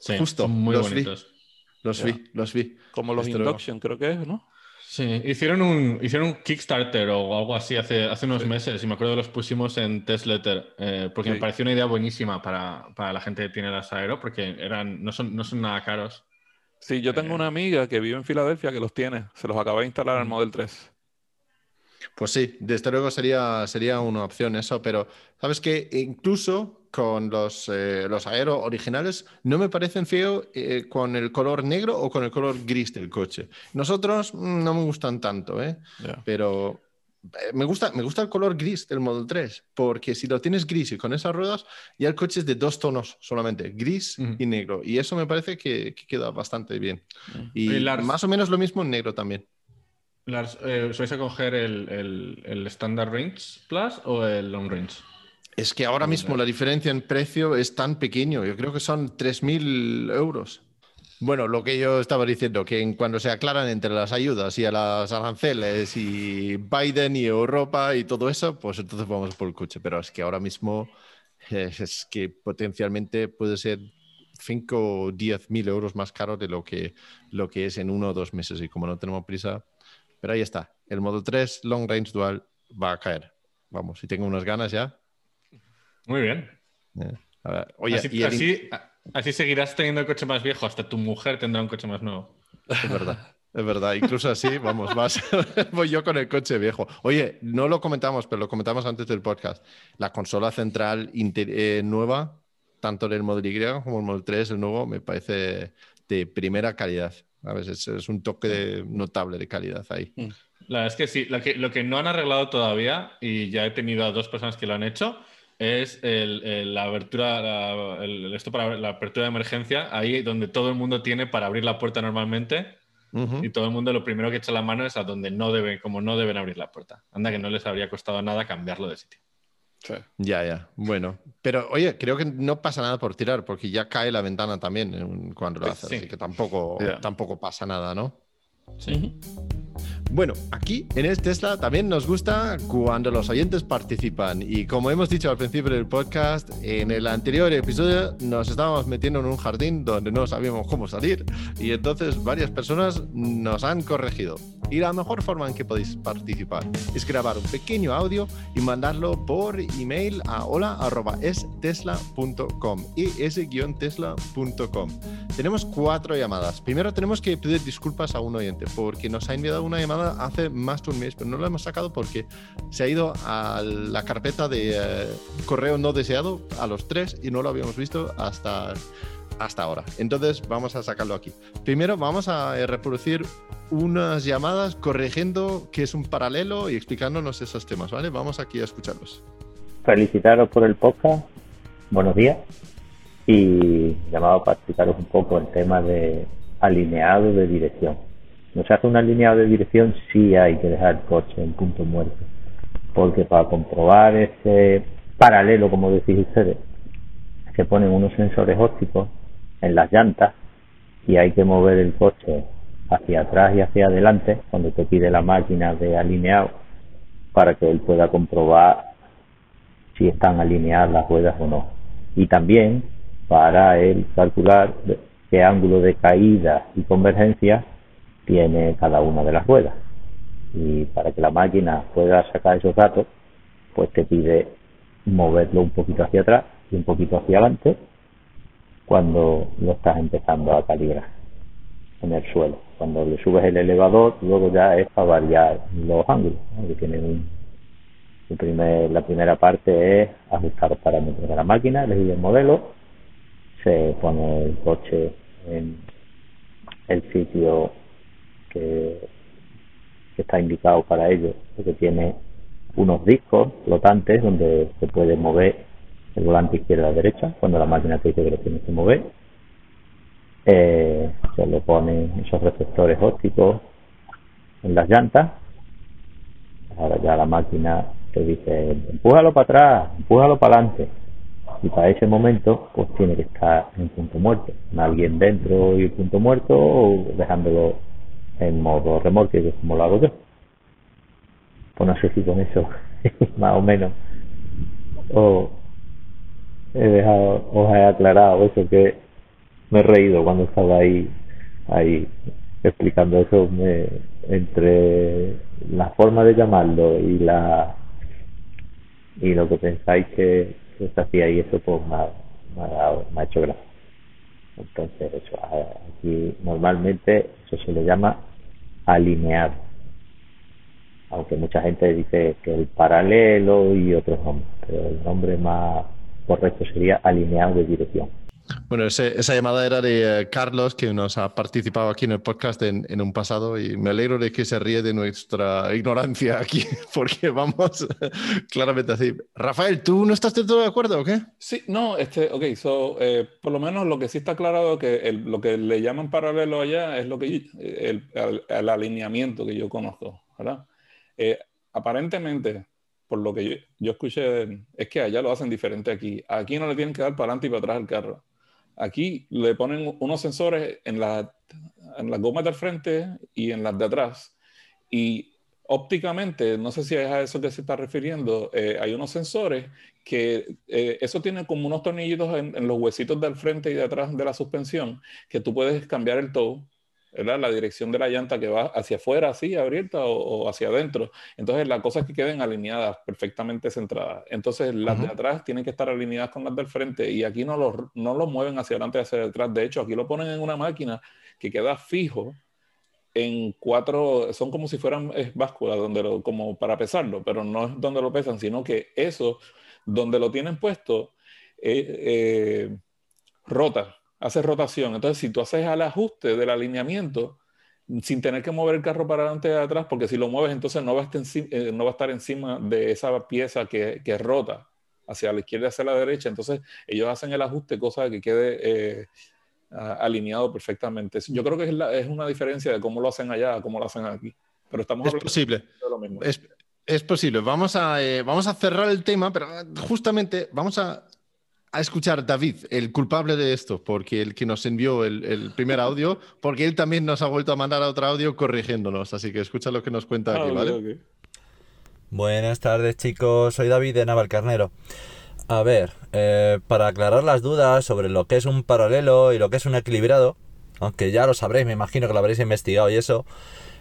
Sí, Justo, muy los bonitos. Vi. Los vi, los vi. Como los Induction, creo que es, ¿no? Sí, hicieron un, hicieron un Kickstarter o algo así hace, hace unos meses y me acuerdo que los pusimos en Testletter eh, porque me pareció una idea buenísima para, para, la gente que tiene las Aero porque eran, no, son, no son nada caros. Sí, yo tengo eh, una amiga que vive en Filadelfia que los tiene. Se los acaba de instalar mm. Model 3. Pues sí, desde luego sería, sería una opción eso, pero sabes que incluso con los, eh, los aeros originales no me parecen feos eh, con el color negro o con el color gris del coche. Nosotros mm, no me gustan tanto, ¿eh? pero eh, me gusta, me gusta el color gris del Model 3, porque si lo tienes gris y con esas ruedas, ya el coche es de dos tonos solamente, gris y negro. Y eso me parece que, queda bastante bien. Y más o menos lo mismo en negro también. Lars, ¿sois a coger el, el, el Standard Range Plus o el Long Range? Es que ahora mismo la diferencia en precio es tan pequeño. Yo creo que son 3.000 euros. Bueno, lo que yo estaba diciendo, que cuando se aclaran entre las ayudas y a las aranceles y Biden y Europa y todo eso, pues entonces vamos por el coche. Pero es que ahora mismo es, que potencialmente puede ser 5 o 10 mil euros más caro de lo que, lo que es en uno o dos meses. Y como no tenemos prisa, pero ahí está. El modo 3 Long Range Dual va a caer. Vamos, si tengo unas ganas ya, muy bien. oye, así, seguirás teniendo el coche más viejo, hasta tu mujer tendrá un coche más nuevo. Es verdad. Es verdad, incluso así, vamos, más [LAUGHS] voy yo con el coche viejo. Oye, no lo comentamos, pero lo comentamos antes del podcast. La consola central eh, nueva, tanto en el Model Y como el Model 3, el nuevo, me parece de primera calidad. A veces es un toque notable de calidad ahí. La verdad es que sí, lo que, lo que no han arreglado todavía, y ya he tenido a dos personas que lo han hecho, es la abertura, esto para la apertura de emergencia, ahí donde todo el mundo tiene para abrir la puerta normalmente. Y todo el mundo lo primero que echa la mano es a donde no deben, como no deben abrir la puerta. Anda que no les habría costado nada cambiarlo de sitio. Ya, ya. Bueno, pero oye, creo que no pasa nada por tirar, porque ya cae la ventana también cuando lo haces, así que tampoco, tampoco pasa nada, ¿no? Sí. Bueno, aquí en el Tesla también nos gusta cuando los oyentes participan y como hemos dicho al principio del podcast, en el anterior episodio nos estábamos metiendo en un jardín donde no sabíamos cómo salir y entonces varias personas nos han corregido. Y la mejor forma en que podéis participar es grabar un pequeño audio y mandarlo por email a hola.estesla.com es-tesla.com. Tenemos cuatro llamadas. Primero tenemos que pedir disculpas a un oyente porque nos ha enviado una llamada hace más de un mes, pero no la hemos sacado porque se ha ido a la carpeta de eh, correo no deseado a los tres y no lo habíamos visto hasta hasta ahora. Entonces vamos a sacarlo aquí. Primero vamos a eh, reproducir unas llamadas corrigiendo que es un paralelo y explicándonos esos temas, ¿vale? Vamos aquí a escucharlos. Felicitaros por el podcast buenos días. Y llamaba para explicaros un poco el tema de alineado de dirección. No se hace un alineado de dirección, sí hay que dejar el coche en punto muerto. Porque para comprobar ese paralelo, como decís ustedes, se ponen unos sensores ópticos en las llantas y hay que mover el coche hacia atrás y hacia adelante cuando te pide la máquina de alineado para que él pueda comprobar si están alineadas las ruedas o no. Y también para él calcular qué ángulo de caída y convergencia tiene cada una de las ruedas. Y para que la máquina pueda sacar esos datos, pues te pide moverlo un poquito hacia atrás y un poquito hacia adelante cuando lo estás empezando a calibrar en el suelo. Cuando le subes el elevador, luego ya es para variar los ángulos, la primera parte es ajustar los parámetros de la máquina, elegir el modelo, se pone el coche en el sitio que, que está indicado para ello, porque tiene unos discos flotantes donde se puede mover el volante izquierda a derecha cuando la máquina te dice que lo tienes que mover. Eh, se le ponen esos receptores ópticos en las llantas. Ahora ya la máquina te dice, empújalo para atrás, empújalo para adelante. Y para ese momento, pues tiene que estar en punto muerto. Alguien dentro y punto muerto, o dejándolo en modo remolque, que es como lo hago yo. Pues no sé si con eso, [LAUGHS] más o menos, o he dejado, os he aclarado eso que me he reído cuando estaba ahí, ahí explicando eso, me, entre la forma de llamarlo y la y lo que pensáis que, se hacía y eso pues me ha, me ha, hecho gracia. Entonces, eso, aquí normalmente eso se le llama alineado. Aunque mucha gente dice que el paralelo y otros nombres, pero el nombre más correcto sería alineado de dirección. Bueno, esa llamada era de eh, Carlos, que nos ha participado aquí en el podcast en, un pasado y me alegro de que se ríe de nuestra ignorancia aquí, [LAUGHS] porque vamos [LAUGHS] claramente así. Rafael, ¿tú no estás de todo de acuerdo o qué? Sí, no, este, ok, so, eh, por lo menos lo que sí está aclarado que lo que le llaman paralelo allá es lo que el, el, alineamiento que yo conozco, ¿verdad? Eh, aparentemente, por lo que yo, escuché, es que allá lo hacen diferente aquí. Aquí no le tienen que dar para adelante y para atrás el carro. Aquí le ponen unos sensores en, la, en las gomas del frente y en las de atrás. Y ópticamente, no sé si es a eso que se está refiriendo, eh, hay unos sensores que eh, eso tiene como unos tornillitos en, en, los huesitos del frente y de atrás de la suspensión, que tú puedes cambiar el la dirección de la llanta que va hacia afuera, así, abierta o, hacia adentro. Entonces, la cosa es que queden alineadas, perfectamente centradas. Entonces, las de atrás tienen que estar alineadas con las del frente y aquí no lo, no lo mueven hacia adelante hacia detrás. De hecho, aquí lo ponen en una máquina que queda fijo en cuatro, son como si fueran básculas, donde como para pesarlo, pero no es donde lo pesan, sino que eso, donde lo tienen puesto, eh, eh, rota hace rotación. Entonces, si tú haces el ajuste del alineamiento, sin tener que mover el carro para adelante y atrás, porque si lo mueves, entonces no va a estar, eh, no va a estar encima de esa pieza que, que, rota hacia la izquierda y hacia la derecha. Entonces, ellos hacen el ajuste, cosa que quede eh, alineado perfectamente. Yo creo que es, es, una diferencia de cómo lo hacen allá, cómo lo hacen aquí. Pero estamos es posible. de lo mismo. Es, es posible. Vamos a, eh, vamos a cerrar el tema, pero justamente vamos a a escuchar David, el culpable de esto, porque el que nos envió el, primer audio, porque él también nos ha vuelto a mandar otro audio corrigiéndonos. Así que escucha lo que nos cuenta aquí, ah, ¿vale? Buenas tardes, chicos. Soy David de Navalcarnero. A ver, eh, para aclarar las dudas sobre lo que es un paralelo y lo que es un equilibrado, aunque ya lo sabréis, me imagino que lo habréis investigado y eso.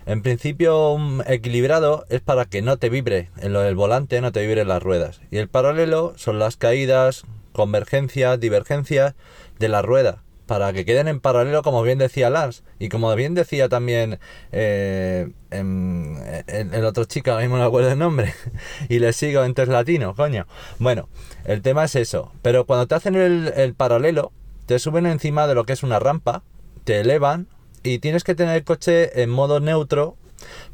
En principio, un equilibrado es para que no te vibre en lo del volante, no te vibre las ruedas. Y el paralelo son las caídas, convergencia, divergencia de la rueda para que queden en paralelo, como bien decía Lars, y como bien decía también eh, el otro chico, ahora mismo no acuerdo el nombre, [LAUGHS] y le sigo en tres latino, coño. Bueno, el tema es eso, pero cuando te hacen el, el paralelo, te suben encima de lo que es una rampa, te elevan, y tienes que tener el coche en modo neutro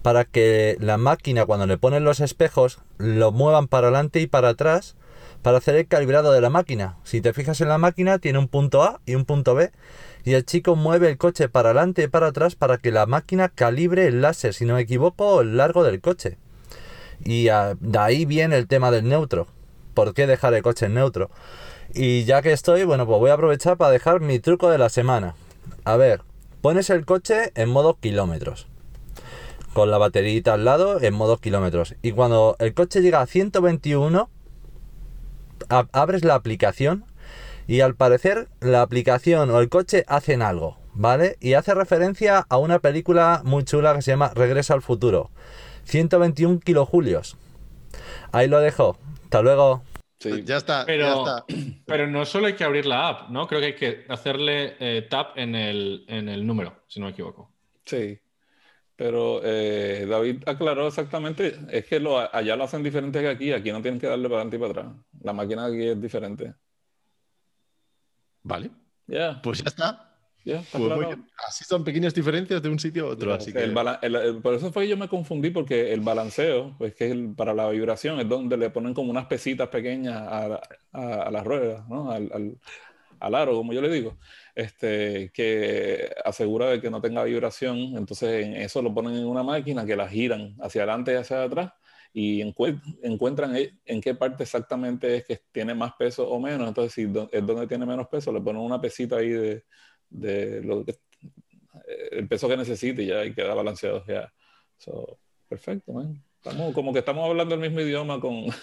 para que la máquina, cuando le ponen los espejos, lo muevan para adelante y para atrás para hacer el calibrado de la máquina. Si te fijas en la máquina, tiene un punto A y un punto B. Y el chico mueve el coche para adelante y para atrás para que la máquina calibre el láser, si no me equivoco, el largo del coche. Y ah, de ahí viene el tema del neutro. ¿Por qué dejar el coche en neutro? Y ya que estoy, bueno, pues voy a aprovechar para dejar mi truco de la semana. A ver, pones el coche en modo kilómetros. Con la baterita al lado en modo kilómetros. Y cuando el coche llega a 121, abres la aplicación y al parecer la aplicación o el coche hacen algo, ¿vale? Y hace referencia a una película muy chula que se llama Regreso al futuro. 121 kilojulios. Ahí lo dejo. Hasta luego. Sí. Ya está, pero, ya está. [CLEARS THROAT] Pero no solo hay que abrir la app, ¿no? Creo que hay que hacerle eh, tap en el, en el número, si no me equivoco. Sí. Pero eh, David aclaró exactamente, es que lo, allá lo hacen diferente que aquí, aquí no tienen que darle para adelante y para atrás. La máquina aquí es diferente. Vale. Ya. Pues ya está. Ya, está Pues claro. Así son pequeñas diferencias de un sitio a otro. Así que que... el bala- el- el- por eso fue que yo me confundí, porque el balanceo, pues que es el- para la vibración, es donde le ponen como unas pesitas pequeñas a, a, a las ruedas, ¿no? Al, al- al aro, como yo le digo, este, que asegura de que no tenga vibración. Entonces, en eso lo ponen en una máquina que la giran hacia adelante y hacia atrás y encue- encuentran e- en qué parte exactamente es que tiene más peso o menos. Entonces, si do- es donde tiene menos peso, le ponen una pesita ahí de, de lo que eh, el peso que necesite y ya y queda balanceado ya. So, perfecto, man. Estamos, como que estamos hablando el mismo idioma con... [LAUGHS]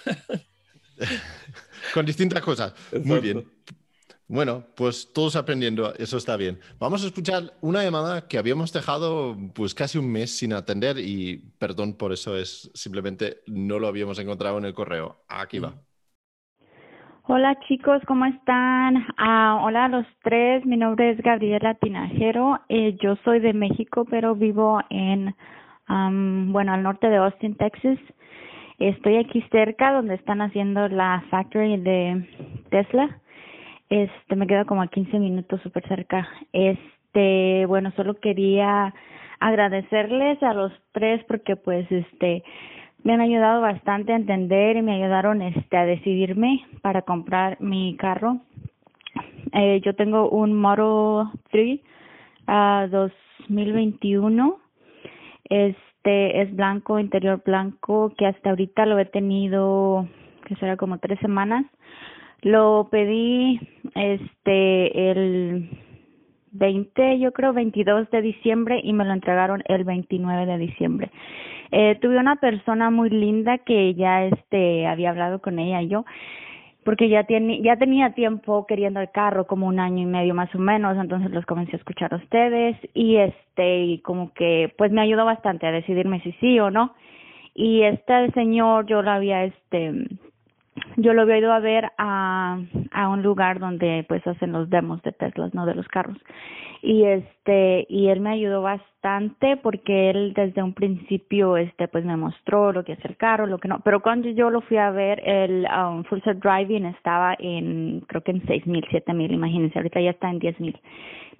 Con distintas cosas. Muy Exacto. bien. Bueno, pues todos aprendiendo, eso está bien. Vamos a escuchar una llamada que habíamos dejado pues casi un mes sin atender y perdón por eso es simplemente no lo habíamos encontrado en el correo. Aquí va. Hola chicos, ¿cómo están? Ah, hola a los tres, mi nombre es Gabriela Tinajero, eh, yo soy de México, pero vivo en, am, bueno, al norte de Austin, Texas. Estoy aquí cerca donde están haciendo la factory de Tesla. Este, me queda como a 15 minutos súper cerca. Este, bueno, solo quería agradecerles a los tres porque pues este, me han ayudado bastante a entender y me ayudaron este a decidirme para comprar mi carro. Eh, yo tengo un Model 3 ah, 2021. Este es blanco, interior blanco, que hasta ahorita lo he tenido, que será como tres semanas. Lo pedí este el 20, yo creo 22 de diciembre y me lo entregaron el 29 de diciembre. Eh, tuve una persona muy linda que ya este había hablado con ella y yo porque ya tiene ya tenía tiempo queriendo el carro como un año y medio más o menos entonces los comencé a escuchar a ustedes y este y como que pues me ayudó bastante a decidirme si sí o no y este señor yo lo había este yo lo había ido a ver a, a un lugar donde pues hacen los demos de Teslas, no de los carros. Y este, y él me ayudó bastante porque él desde un principio este pues me mostró lo que es el carro, lo que no, pero cuando yo lo fui a ver el um, full self driving estaba en creo que en seis mil, siete mil, imagínense, ahorita ya está en diez mil.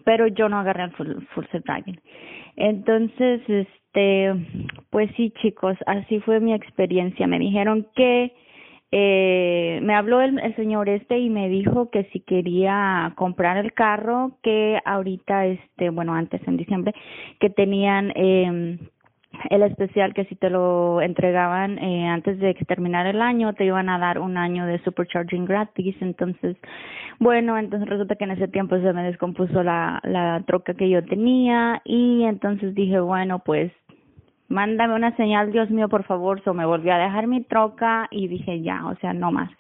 Pero yo no agarré el full, full self driving. Entonces, este, pues sí chicos, así fue mi experiencia. Me dijeron que eh, me habló el, el señor este y me dijo que si quería comprar el carro que ahorita este bueno antes en diciembre que tenían eh, el especial que si te lo entregaban eh, antes de que terminara el año te iban a dar un año de supercharging gratis. Entonces bueno entonces resulta que en ese tiempo se me descompuso la la troca que yo tenía y entonces dije bueno pues mándame una señal, Dios mío, por favor. So me volví a dejar mi troca y dije ya, o sea, no más.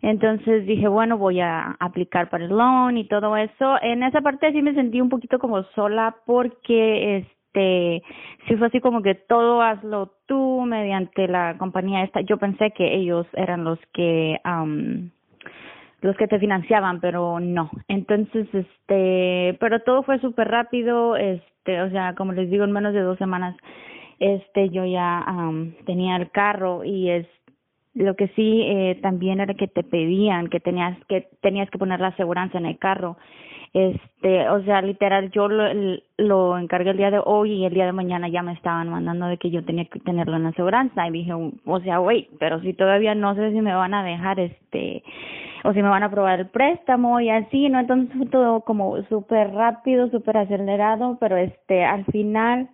Entonces dije, bueno, voy a aplicar para el loan y todo eso. En esa parte sí me sentí un poquito como sola porque este sí fue así como que todo hazlo tú mediante la compañía esta. Yo pensé que ellos eran los que um, los que te financiaban, pero no. Entonces, este, pero todo fue súper rápido, este, o sea, como les digo, en menos de dos semanas, este, yo ya am, tenía el carro y es, lo que sí eh, también era que te pedían que tenías que tenías que poner la aseguranza en el carro. Este o sea literal yo lo, encargué el día de hoy y el día de mañana ya me estaban mandando de que yo tenía que tenerlo en la aseguranza. Y dije o sea güey pero si todavía no sé si me van a dejar este o si me van a aprobar el préstamo y así no entonces fue todo como súper rápido súper acelerado pero este al final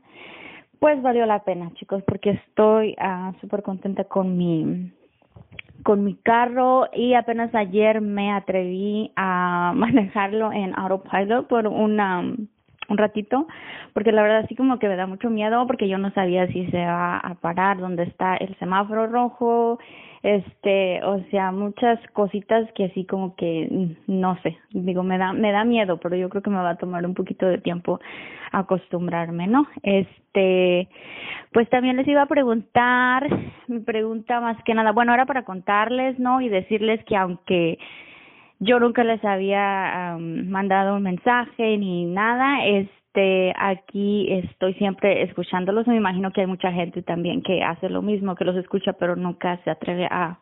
pues valió la pena chicos porque estoy uh, súper contenta con mi con mi carro y apenas ayer me atreví a [LAUGHS] manejarlo en autopilot por una un ratito porque la verdad sí como que me da mucho miedo porque yo no sabía si se va a parar donde está el semáforo rojo este o sea muchas cositas que así como que mm, no sé digo me da me da miedo pero yo creo que me va a tomar un poquito de tiempo acostumbrarme no este pues también les iba a preguntar mi pregunta más que nada bueno ahora para contarles no y decirles que aunque yo nunca les había mandado un mensaje ni nada es este aquí estoy siempre escuchándolos. Me imagino que hay mucha gente también que hace lo mismo que los escucha pero nunca se atreve a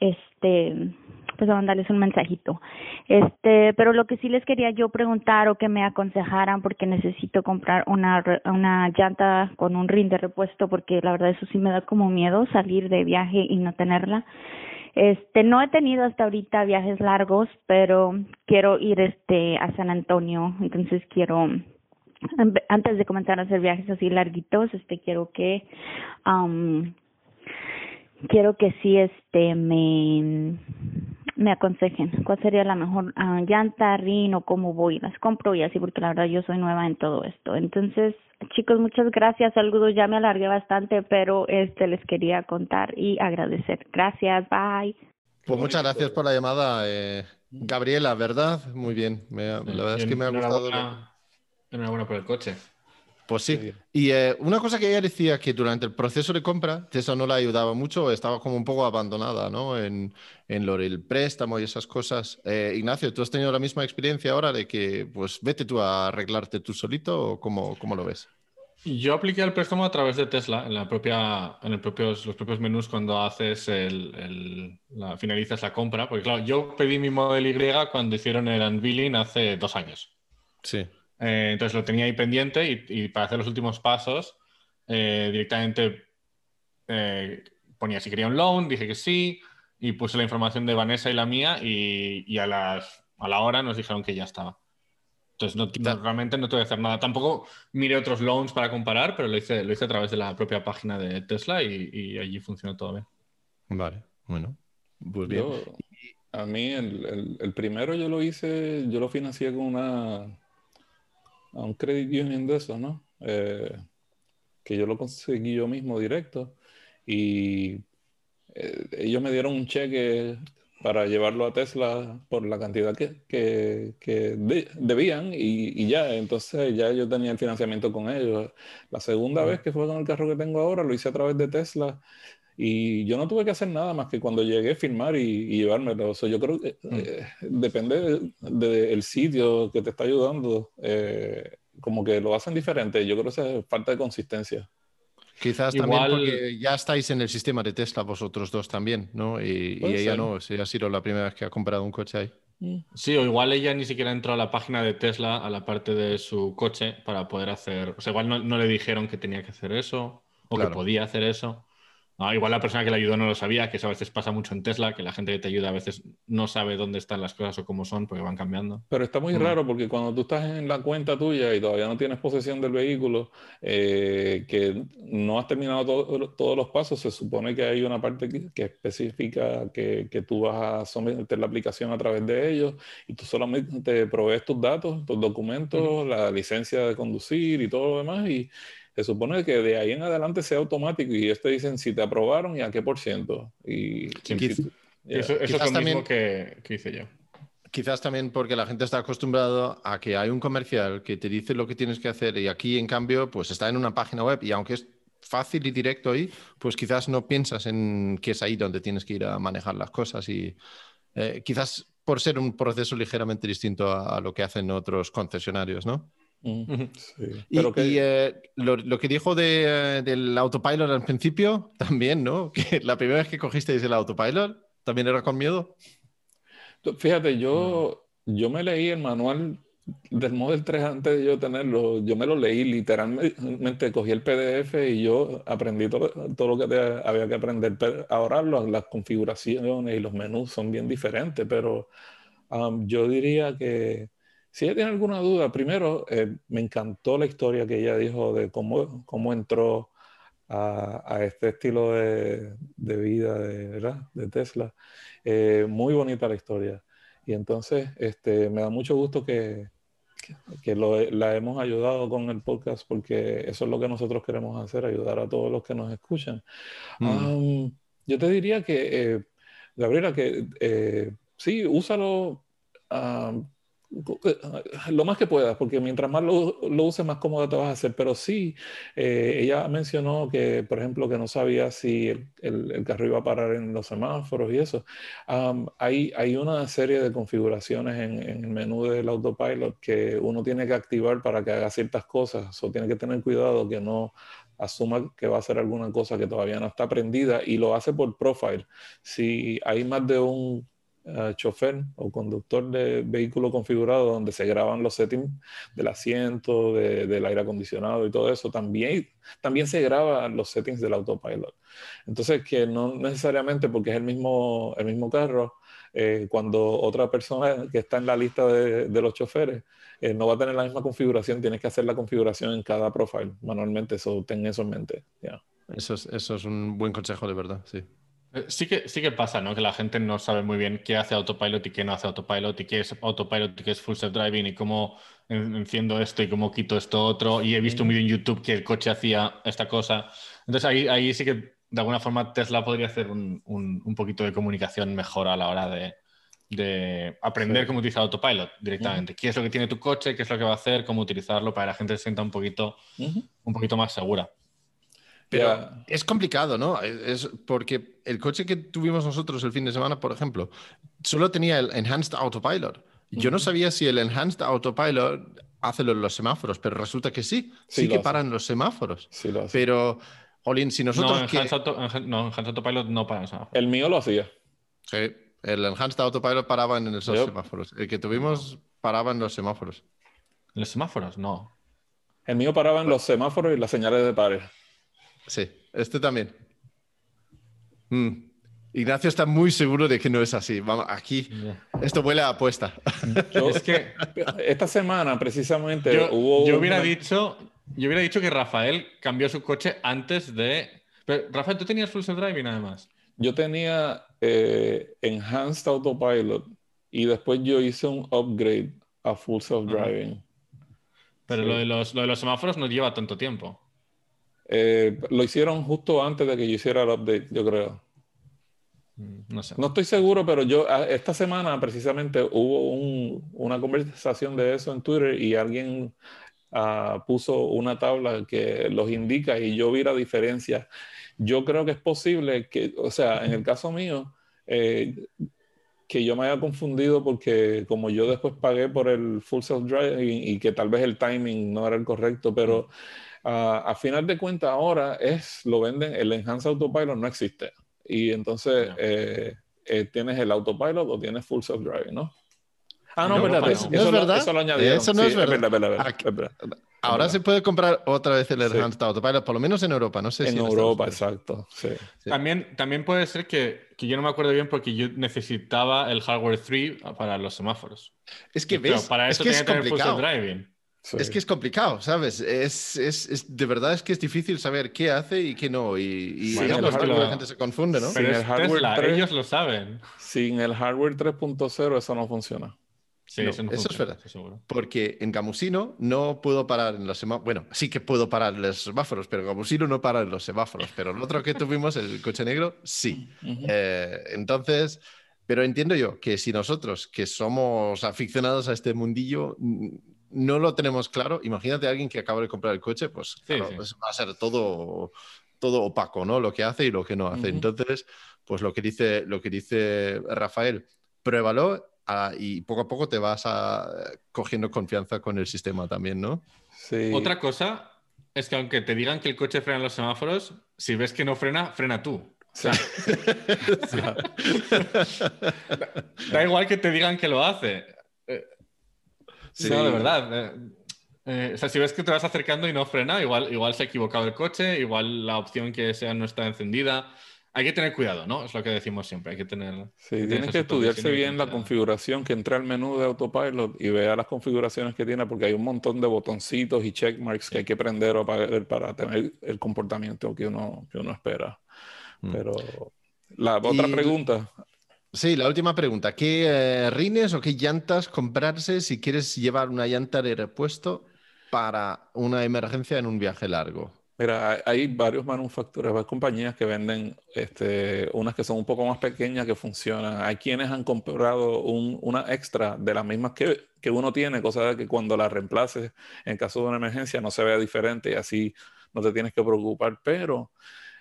este pues a mandarles un mensajito. Este pero lo que sí les quería yo preguntar o que me aconsejaran porque necesito comprar una una llanta con un rin de repuesto porque la verdad eso sí me da como miedo salir de viaje y no tenerla. Este no he tenido hasta ahorita viajes largos pero quiero ir este a San Antonio. Entonces quiero antes de comenzar a hacer viajes así larguitos, este quiero que um, quiero que sí este me me aconsejen cuál sería la mejor uh, llanta, rin o cómo voy, las compro y así porque la verdad yo soy nueva en todo esto. Entonces, chicos, muchas gracias. Saludos, ya me alargué bastante, pero este les quería contar y agradecer. Gracias, bye. Pues muchas gracias por la llamada, eh, Gabriela, ¿verdad? Muy bien. la verdad es que me ha gustado. Enhorabuena por el coche. Pues sí. Y eh, una cosa que ella decía que durante el proceso de compra, Tesla no la ayudaba mucho, estaba como un poco abandonada, ¿no? En, en lo del préstamo y esas cosas. Eh, Ignacio, ¿tú has tenido la misma experiencia ahora de que, pues, vete tú a arreglarte tú solito o cómo, cómo lo ves? Yo apliqué el préstamo a través de Tesla en la propia, en el propios, los propios menús cuando haces el, la, finalizas la compra, porque claro, yo pedí mi Model Y cuando hicieron el unveiling hace dos años. Sí. Eh, entonces lo tenía ahí pendiente y, para hacer los últimos pasos eh, directamente eh, ponía si quería un loan, dije que sí y puse la información de Vanessa y la mía y, a, las, a la hora nos dijeron que ya estaba. Entonces no, realmente no tuve que hacer nada. Tampoco miré otros loans para comparar, pero lo hice, lo hice a través de la propia página de Tesla y, allí funcionó todo bien. Vale, bueno. Pues bien. a mí el primero yo lo hice, yo lo financié con una a un credit union de eso, ¿no? Eh, que yo lo conseguí yo mismo directo y eh, ellos me dieron un cheque para llevarlo a Tesla por la cantidad que, que, debían y, y, ya, entonces ya yo tenía el financiamiento con ellos. La segunda vez que fue con el carro que tengo ahora lo hice a través de Tesla y yo no tuve que hacer nada más que cuando llegué a firmar y, y llevármelo. O sea, yo creo que mm. eh, depende del sitio que te está ayudando, eh, como que lo hacen diferente. Yo creo que es falta de consistencia. Quizás también porque ya estáis en el sistema de Tesla vosotros dos también, ¿no? Y, ella no, si ha sido la primera vez que ha comprado un coche ahí. Mm. Sí, o igual ella ni siquiera entró a la página de Tesla, a la parte de su coche, para poder hacer. O sea, igual no, le dijeron que tenía que hacer eso o que podía hacer eso. Ah, igual la persona que le ayudó no lo sabía, que eso a veces pasa mucho en Tesla, que la gente que te ayuda a veces no sabe dónde están las cosas o cómo son porque van cambiando. Pero está muy mm. raro porque cuando tú estás en la cuenta tuya y todavía no tienes posesión del vehículo, eh, que no has terminado todos los pasos, se supone que hay una parte que, especifica que, que, tú vas a someter la aplicación a través de ellos y tú solamente provees tus datos, tus documentos, la licencia de conducir y todo lo demás y se supone que de ahí en adelante sea automático y ellos te dicen si te aprobaron y a qué por ciento. Y, eso, es lo también, mismo que, hice yo. Quizás también porque la gente está acostumbrada a que hay un comercial que te dice lo que tienes que hacer y aquí en cambio pues está en una página web y aunque es fácil y directo ahí, pues quizás no piensas en que es ahí donde tienes que ir a manejar las cosas y eh, quizás por ser un proceso ligeramente distinto a, a, lo que hacen otros concesionarios, ¿no? Sí. Y, que- y, eh, lo, lo que dijo de, eh, del autopilot al principio, [LAUGHS] también, ¿no? Que la primera vez que cogisteis el autopilot, también era con miedo. Fíjate, yo, yo me leí el manual del Model 3 antes de yo tenerlo. Yo me lo leí literalmente, cogí el PDF y yo aprendí todo, todo lo que te- había que aprender. Pero ahora lo- las configuraciones y los menús son bien diferentes, pero um, yo diría que si ella tiene alguna duda, primero, eh, me encantó la historia que ella dijo de cómo, cómo entró a, a este estilo de, de vida de, ¿verdad? de Tesla. Eh, muy bonita la historia. Y entonces este, me da mucho gusto que, que, lo- la hemos ayudado con el podcast porque eso es lo que nosotros queremos hacer, ayudar a todos los que nos escuchan. Mm. Am, yo te diría que, eh, Gabriela, que eh, sí, úsalo eh, lo más que puedas, porque mientras más lo, lo uses, más cómodo te vas a hacer. Pero sí, eh, ella mencionó que, por ejemplo, que no sabía si el, el- el carro iba a parar en los semáforos y eso. Hay, hay una serie de configuraciones en, el menú del autopilot que uno tiene que activar para que haga ciertas cosas. O tiene que tener cuidado que no asuma que va a hacer alguna cosa que todavía no está aprendida y lo hace por profile. Si hay más de un chofer o conductor de vehículo configurado donde se graban los settings del asiento, de- del aire acondicionado y todo eso, también, también se graban los settings del autopilot. Entonces, que no necesariamente porque es el mismo, el mismo carro, eh, cuando otra persona que está en la lista de, de los choferes eh, no va a tener la misma configuración, tienes que hacer la configuración en cada profile manualmente, eso ten eso en mente. ya. Eso es, eso es un buen consejo, de verdad, sí. Eh, Sí que, sí que pasa, ¿no? Que la gente no sabe muy bien qué hace autopilot y qué no hace autopilot y qué es autopilot y qué es full self-driving y cómo en- enciendo esto y cómo quito esto otro. Y he visto un vídeo en YouTube que el coche hacía esta cosa. Entonces ahí, ahí sí que de alguna forma Tesla podría hacer un, un- un poquito de comunicación mejor a la hora de, de aprender Sí. cómo utilizar autopilot directamente. ¿Qué es lo que tiene tu coche? ¿Qué es lo que va a hacer? ¿Cómo utilizarlo? Para que la gente se sienta un poquito, un poquito más segura. Pero Ya. es complicado, ¿no? Es porque el coche que tuvimos nosotros el fin de semana, por ejemplo, solo tenía el Enhanced Autopilot. Yo no sabía si el Enhanced Autopilot hace lo de los semáforos, pero resulta que sí. Sí, que hace. paran los semáforos. Sí lo hace. Pero, Jolín, si nosotros... no, que- Enhanced Auto- Enhan- no, Enhanced Autopilot no para eso. El mío lo hacía. Sí, el Enhanced Autopilot paraba en esos Yep. semáforos. El que tuvimos paraba en los semáforos. ¿Los semáforos? No. El mío paraba en los semáforos y las señales de pares. Sí, este también. Mm. Ignacio está muy seguro de que no es así. Vamos, aquí esto huele a apuesta. Yo- Es que esta semana precisamente yo, hubo yo hubiera una- dicho, yo hubiera dicho que Rafael cambió su coche antes de. Pero, Rafael, tú tenías full self driving además. Yo tenía eh, Enhanced Autopilot y después yo hice un upgrade a Full Self-Driving. Pero Sí. lo, de los, lo de los semáforos no lleva tanto tiempo. Eh, lo hicieron justo antes de que yo hiciera el update, yo creo. Mm, No sé. No estoy seguro, pero yo esta semana precisamente hubo un- una conversación de eso en Twitter y alguien ah, puso una tabla que los indica y yo vi la diferencia. Yo creo que es posible que, o sea, en el caso mío, eh, que yo me haya confundido porque como yo después pagué por el full self-driving y que tal vez el timing no era el correcto, pero ah, a final de cuentas ahora es, lo venden, el Enhanced Autopilot no existe. Y entonces No. eh, eh, tienes el autopilot o tienes full self-driving, ¿no? Ah, no, En verdad. Eso, no. ¿No es eso lo- verdad? eso lo añadieron. Eso no Sí, es verdad. verdad, verdad, verdad, Aquí- es verdad. Ahora verdad. se puede comprar otra vez el Sí. Enhanced Autopilot, por lo menos en Europa. No sé si En Europa, exacto. Sí. Sí. También, también puede ser que, que yo no me acuerdo bien porque yo necesitaba el hardware 3 para los semáforos. Es que Pero ves, para es eso que tenía es que tener full complicado. Sí. Es que es complicado, ¿sabes? Es, es, es- de verdad es que es difícil saber qué hace y qué no. Y, y Bueno, es la gente se confunde, ¿no? Pero Sin el hardware Tesla, 3. ellos lo saben. Sin el hardware 3.0 eso no funciona. Sí, No, eso, no eso es verdad. Porque en Gamusino no puedo parar en los semáforos. Bueno, sí que puedo parar en los semáforos, pero Gamusino no para en los semáforos. Pero el otro que tuvimos, el coche negro, sí. Eh, entonces, pero entiendo yo que si nosotros, que somos aficionados a este mundillo, no lo tenemos claro, imagínate a alguien que acaba de comprar el coche, pues Sí, claro, sí. pues va a ser todo, todo opaco, ¿no? Lo que hace y lo que no hace. Entonces, pues lo que dice, lo que dice Rafael, pruébalo ah, y poco a poco te vas a, cogiendo confianza con el sistema también, ¿no? Sí. Otra cosa es que aunque te digan que el coche frena en los semáforos, si ves que no frena, frena tú. O sea, da, [LAUGHS] [LAUGHS] da igual que te digan que lo hace. Sí. No, de verdad. eh, eh, o sea, si ves que te vas acercando y no frena, igual, igual se ha equivocado el coche, igual la opción que sea no está encendida. Hay que tener cuidado, ¿no? Es lo que decimos siempre. Hay que tener. Sí, tienes que estudiarse bien la configuración, que entre al menú de Autopilot y vea las configuraciones que tiene, porque hay un montón de botoncitos y checkmarks que hay que prender o apagar para tener el comportamiento que uno, que uno espera. Mm. Pero la otra Y- pregunta, Sí, la última pregunta. ¿Qué eh, rines o qué llantas comprarse si quieres llevar una llanta de repuesto para una emergencia en un viaje largo? Mira, hay- varios manufactureros, hay compañías que venden este, unas que son un poco más pequeñas que funcionan. Hay quienes han comprado un- una extra de las mismas que, que uno tiene, cosa de que cuando la reemplaces en caso de una emergencia no se vea diferente y así no te tienes que preocupar. Pero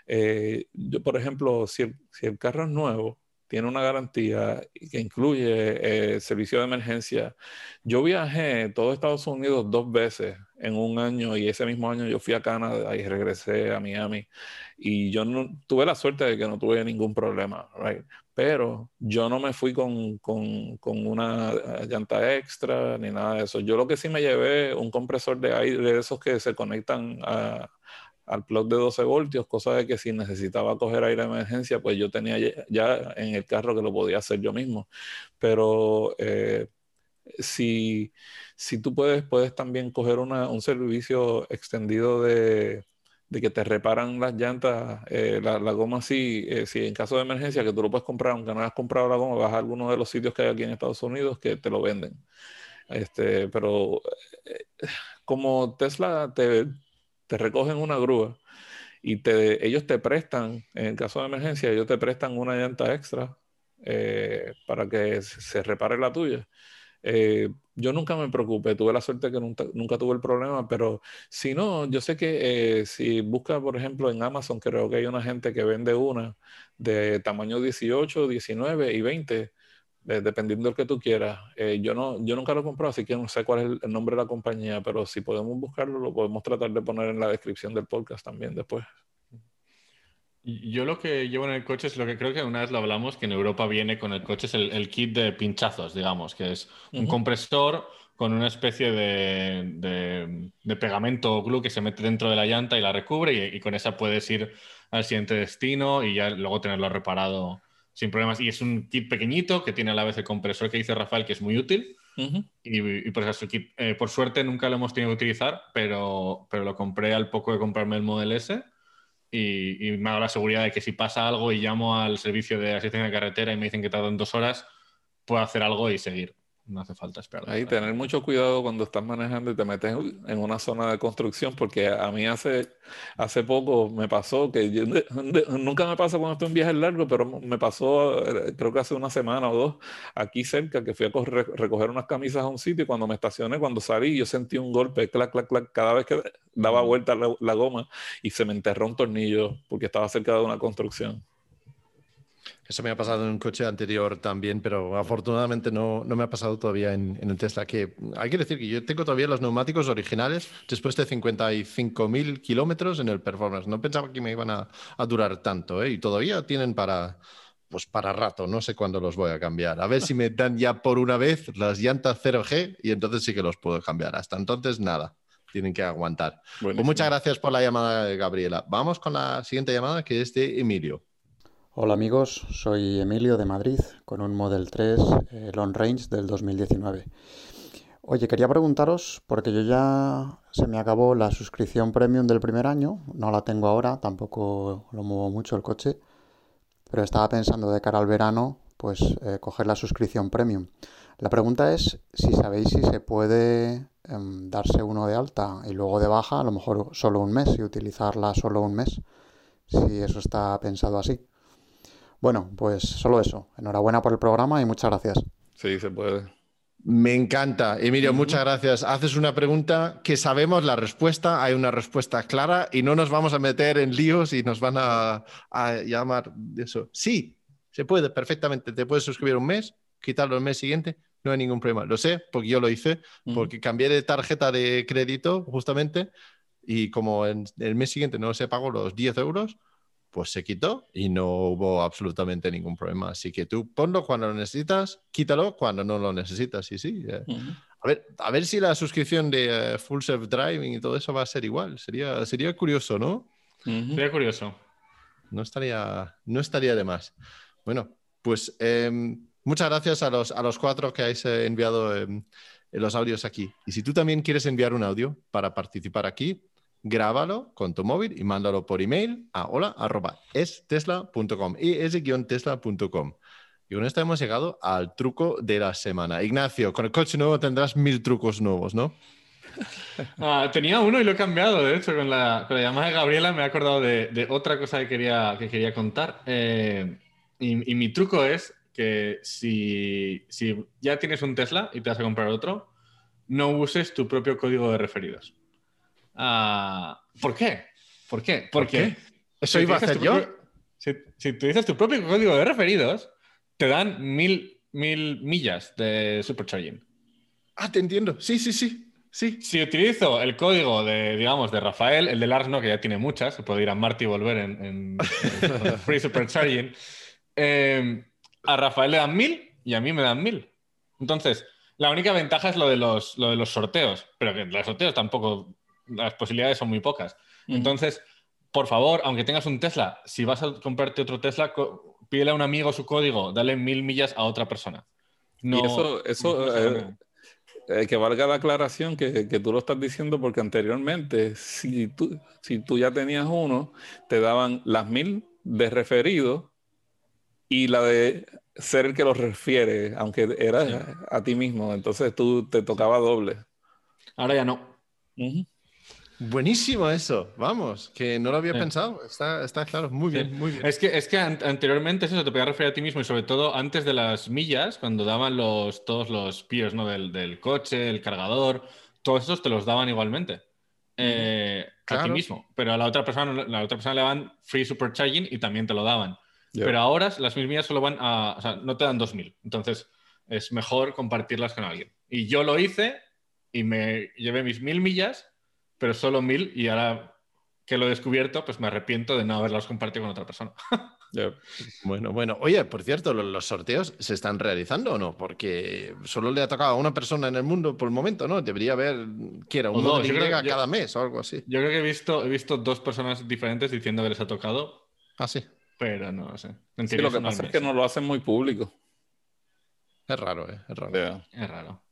eh, yo, por ejemplo, si el, si el carro es nuevo, tiene una garantía que incluye eh, servicio de emergencia. Yo viajé todo Estados Unidos dos veces en un año y ese mismo año yo fui a Canadá y regresé a Miami y yo no tuve la suerte de que no tuve ningún problema, right? Pero yo no me fui con, con, con una llanta extra ni nada de eso. Yo lo que sí me llevé un compresor de aire de esos que se conectan a, al plug de 12 voltios, cosa de que si necesitaba coger aire de emergencia, pues yo tenía ya, en el carro que lo podía hacer yo mismo. Pero eh, si, si tú puedes, puedes también coger una- un servicio extendido de, de que te reparan las llantas, eh, la, la goma así, eh, si en caso de emergencia, que tú lo puedes comprar, aunque no hayas comprado la goma, vas a alguno de los sitios que hay aquí en Estados Unidos que te lo venden. Este, pero eh, como Tesla te, te recogen una grúa y te, ellos te prestan, en caso de emergencia, ellos te prestan una llanta extra eh, para que se se repare la tuya. Eh, yo nunca me preocupé, tuve la suerte que nunca, nunca tuve el problema, pero si no, yo sé que eh, si busca, por ejemplo, en Amazon, creo que hay una gente que vende una de tamaño 18, 19 y 20, eh, dependiendo del que tú quieras. Eh, yo, no, yo nunca lo he comprado, así que no sé cuál es el, el nombre de la compañía, pero si podemos buscarlo, lo podemos tratar de poner en la descripción del podcast también después. Yo lo que llevo en el coche es lo que creo que una vez lo hablamos, que en Europa viene con el coche, es el, el kit de pinchazos, digamos, que es un compresor con una especie de, de- de pegamento o glue que se mete dentro de la llanta y la recubre y, y con esa puedes ir al siguiente destino y ya luego tenerlo reparado sin problemas. Y es un kit pequeñito que tiene a la vez el compresor que dice Rafael, que es muy útil. Y, y por, eso, eh, por suerte nunca lo hemos tenido que utilizar, pero, pero lo compré al poco de comprarme el Model S y, y me ha dado la seguridad de que si pasa algo y llamo al servicio de asistencia de carretera y me dicen que tardan dos horas, puedo hacer algo y seguir. No hace falta esperar. Ahí tener mucho cuidado cuando estás manejando y te metes en una zona de construcción, porque a mí hace, hace poco me pasó que yo- de- de- nunca me pasa cuando estoy en viajes largos, pero me pasó eh, creo que hace una semana o dos aquí cerca que fui a corre- recoger unas camisas a un sitio y cuando me estacioné, cuando salí, yo sentí un golpe, clac, clac, clac, cada vez que daba vuelta la, la goma y se me enterró un tornillo porque estaba cerca de una construcción. Eso me ha pasado en un coche anterior también, pero afortunadamente no, no me ha pasado todavía en, en el Tesla. Que hay que decir que yo tengo todavía los neumáticos originales después de 55.000 kilómetros en el Performance. No pensaba que me iban a, a durar tanto, ¿eh? Y todavía tienen para, pues para rato. No sé cuándo los voy a cambiar. A ver si me dan ya por una vez las llantas 0G y entonces sí que los puedo cambiar. Hasta entonces, nada. Tienen que aguantar. Pues muchas gracias por la llamada, Gabriela. Vamos con la siguiente llamada, que es de Emilio. Hola amigos, soy Emilio de Madrid con un Model 3 eh, Long Range del 2019. Oye, quería preguntaros, porque yo ya se me acabó la suscripción premium del primer año, no la tengo ahora, tampoco lo muevo mucho el coche, pero estaba pensando de cara al verano, pues eh, coger la suscripción premium. La pregunta es si sabéis si se puede em, darse uno de alta y luego de baja, a lo mejor solo un mes y utilizarla solo un mes, si eso está pensado así. Bueno, pues solo eso. Enhorabuena por el programa y muchas gracias. Sí, se puede. Me encanta. Emilio, muchas gracias. Haces una pregunta que sabemos la respuesta, hay una respuesta clara y no nos vamos a meter en líos y nos van a, a llamar de eso. Sí, se puede perfectamente. Te puedes suscribir un mes, quitarlo el mes siguiente, no hay ningún problema. Lo sé porque yo lo hice, porque cambié de tarjeta de crédito justamente y como en el mes siguiente no se pagó los 10 euros, pues se quitó y no hubo absolutamente ningún problema. Así que tú ponlo cuando lo necesitas, quítalo cuando no lo necesitas. Y sí, eh. a, ver, a ver si la suscripción de eh, Full Self Driving y todo eso va a ser igual. Sería, sería curioso, ¿no? Sería curioso. No estaría, no estaría de más. Bueno, pues em, muchas gracias a los, a los cuatro que habéis eh, enviado em, los audios aquí. Y si tú también quieres enviar un audio para participar aquí, grábalo con tu móvil y mándalo por email a hola.estesla.com y ese-tesla.com. Y con esto hemos llegado al truco de la semana. Ignacio, con el coche nuevo tendrás mil trucos nuevos, ¿no? [LAUGHS] Ah, tenía uno y lo he cambiado, de hecho, con la, llamada de Gabriela me he acordado de, otra cosa que quería, que quería contar. Eh, y, mi truco es que si, si ya tienes un Tesla y te vas a comprar otro, no uses tu propio código de referidos. Ah, ¿Por qué? ¿Por qué? Porque ¿Eso iba a hacer yo? si, si utilizas tu propio código de referidos, te dan mil, mil millas de supercharging. Ah, te entiendo. Sí, sí, sí. Sí. Si utilizo el código de, digamos, de Rafael, el de Lars no, que ya tiene muchas, se puede ir a Marty y volver en, [LAUGHS] Free Supercharging, eh, a Rafael le dan mil y a mí me dan mil. Entonces, la única ventaja es lo de los, lo de los sorteos, pero que los sorteos tampoco las posibilidades son muy pocas. Entonces, por favor, aunque tengas un Tesla, si vas a comprarte otro Tesla, pídele a un amigo su código, dale mil millas a otra persona. No, y eso, eso eh, eh, que valga la aclaración que, que, tú lo estás diciendo porque anteriormente, si tú, si tú ya tenías uno, te daban las mil de referido y la de ser el que lo refiere, aunque era a ti mismo. Entonces tú te tocaba doble. Ahora ya no. Buenísimo eso, vamos, que no lo había pensado, está, está, claro, muy bien, muy bien. Es que, es que anteriormente eso te podía referir a ti mismo y sobre todo antes de las millas, cuando daban los, todos los peers ¿no? del, del coche, el cargador, todos esos te los daban igualmente. Eh, a ti mismo, pero a la otra persona, la otra persona le daban free supercharging y también te lo daban. Pero ahora las mil millas solo van a, o sea, no te dan dos mil, entonces es mejor compartirlas con alguien. Y yo lo hice y me llevé mis mil millas pero solo mil y ahora que lo he descubierto, pues me arrepiento de no haberlos compartido con otra persona. [LAUGHS] Bueno, bueno. Oye, por cierto, ¿los sorteos se están realizando o no? Porque solo le ha tocado a una persona en el mundo por el momento, ¿no? Debería haber, que era, un no, cada mes o algo así. Yo creo que he visto, he visto dos personas diferentes diciendo que les ha tocado. Ah, sí. Pero no sé. lo que pasa es que no lo hacen muy público. Es raro, ¿eh? Es raro. Es raro.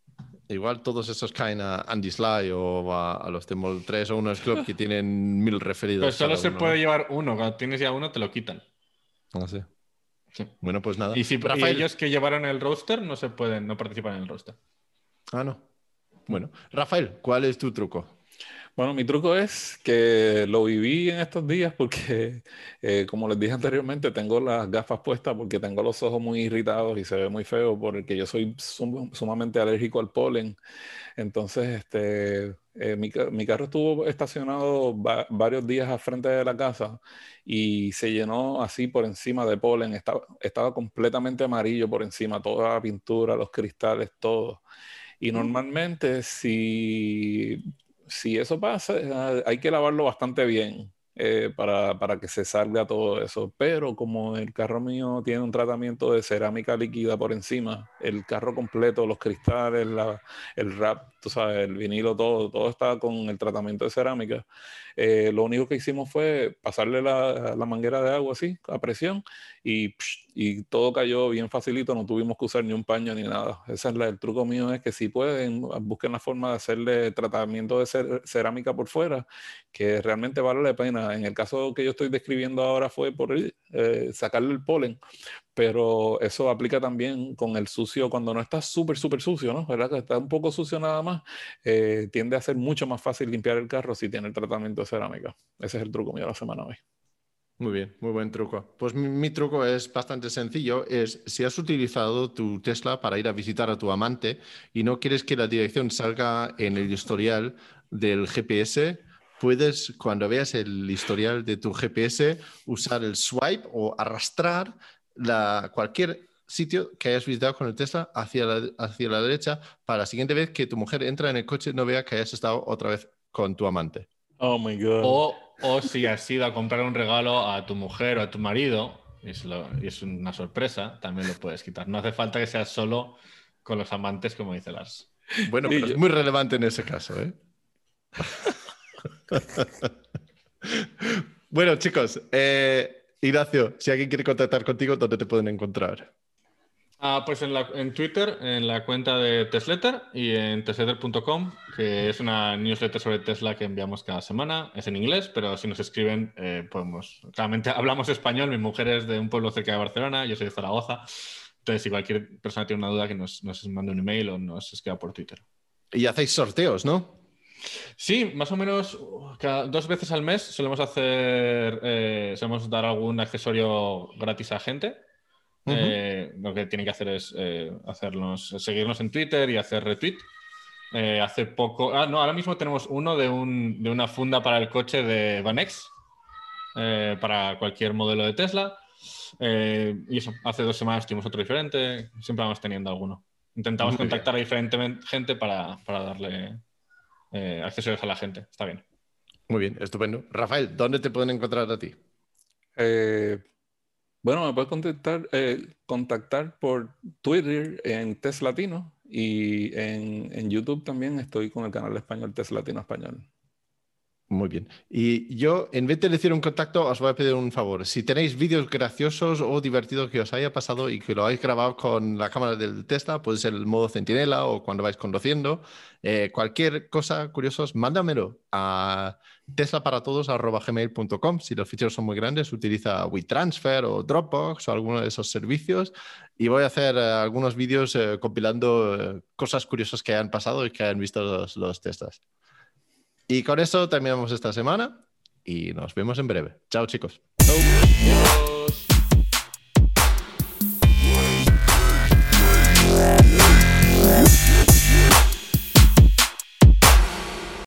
Igual todos esos caen a Andy Sly o a, los Temol 3 o unos clubs que tienen [LAUGHS] mil referidos. Pero solo se puede llevar uno. Cuando tienes ya uno, te lo quitan. No sé. Bueno, pues nada. Y si ellos que llevaron el roster no se pueden, no participan en el roster. Ah, no. Bueno, Rafael, ¿cuál es tu truco? Bueno, mi truco es que lo viví en estos días porque, [LAUGHS] eh, como les dije anteriormente, tengo las gafas puestas porque tengo los ojos muy irritados y se ve muy feo porque yo soy sumamente alérgico al polen. Entonces, este, eh, mi, carro estuvo estacionado varios días al frente de la casa y se llenó así por encima de polen. Estaba, estaba completamente amarillo por encima, toda la pintura, los cristales, todo. Y normalmente si si eso pasa, eh, hay que lavarlo bastante bien eh, para, para, que se salga todo eso. Pero como el carro mío tiene un tratamiento de cerámica líquida por encima, el carro completo, los cristales, la, el wrap, tú sabes, el vinilo, todo, todo está con el tratamiento de cerámica. Eh, lo único que hicimos fue pasarle la, la, manguera de agua así, a presión, y, y, todo cayó bien facilito, no tuvimos que usar ni un paño ni nada. Ese es el truco mío, es que si pueden, busquen la forma de hacerle tratamiento de cerámica por fuera, que realmente vale la pena. En el caso que yo estoy describiendo ahora fue por eh, sacarle el polen, pero eso aplica también con el sucio, cuando no está súper, súper sucio, ¿no? ¿Verdad? Que está un poco sucio nada más, eh, tiende a ser mucho más fácil limpiar el carro si tiene el tratamiento de cerámica. Ese es el truco mío de la semana hoy. Muy bien, muy buen truco. Pues mi, truco es bastante sencillo, es si has utilizado tu Tesla para ir a visitar a tu amante y no quieres que la dirección salga en el historial del GPS, puedes, cuando veas el historial de tu GPS, usar el swipe o arrastrar la, cualquier sitio que hayas visitado con el Tesla hacia la, hacia la derecha para la siguiente vez que tu mujer entra en el coche no vea que hayas estado otra vez con tu amante. Oh my God. O, o si has ido a comprar un regalo a tu mujer o a tu marido y es, lo- y es una sorpresa, también lo puedes quitar. No hace falta que seas solo con los amantes, como dice Lars. Bueno, pero es muy relevante en ese caso, ¿eh? [LAUGHS] bueno, chicos, eh, Ignacio, si alguien quiere contactar contigo, ¿dónde te pueden encontrar? Ah, pues en, la- en Twitter, en la cuenta de Tesletter y en tesletter.com, que es una newsletter sobre Tesla que enviamos cada semana. Es en inglés, pero si nos escriben, eh, podemos. Claramente [LAUGHS] hablamos español. Mi mujer es de un pueblo cerca de Barcelona, yo soy de Zaragoza. Entonces, si cualquier persona tiene una duda, que nos, nos mande un email o nos escriba por Twitter. Y hacéis sorteos, ¿no? Sí, más o menos cada dos veces al mes solemos hacer, eh, solemos dar algún accesorio gratis a gente. Eh, lo que tienen que hacer es eh, hacernos, seguirnos en Twitter y hacer retweet. Eh, hace poco, ah, no, ahora mismo tenemos uno de, un- de una funda para el coche de Vanex, eh, para cualquier modelo de Tesla. Eh, y eso, hace dos semanas tuvimos otro diferente, siempre vamos teniendo alguno. Intentamos Muy bien. contactar a diferente gente para, para darle eh, accesorios a la gente. Está bien. Muy bien, estupendo. Rafael, ¿dónde te pueden encontrar a ti? Eh, bueno, me puedes contactar, eh, contactar por Twitter en Teslatino y en, YouTube también estoy con el canal español Teslatino Español. Muy bien. Y yo, en vez de decir un contacto, os voy a pedir un favor. Si tenéis vídeos graciosos o divertidos que os haya pasado y que lo habéis grabado con la cámara del Tesla, puede ser el modo centinela o cuando vais conduciendo, eh, cualquier cosa curiosos, mándamelo a teslaparatodos.gmail.com. Si los ficheros son muy grandes, utiliza WeTransfer o Dropbox o alguno de esos servicios. Y voy a hacer eh, algunos vídeos eh, compilando cosas curiosas que hayan pasado y que hayan visto los, los Teslas. Y con eso terminamos esta semana y nos vemos en breve. Chao chicos.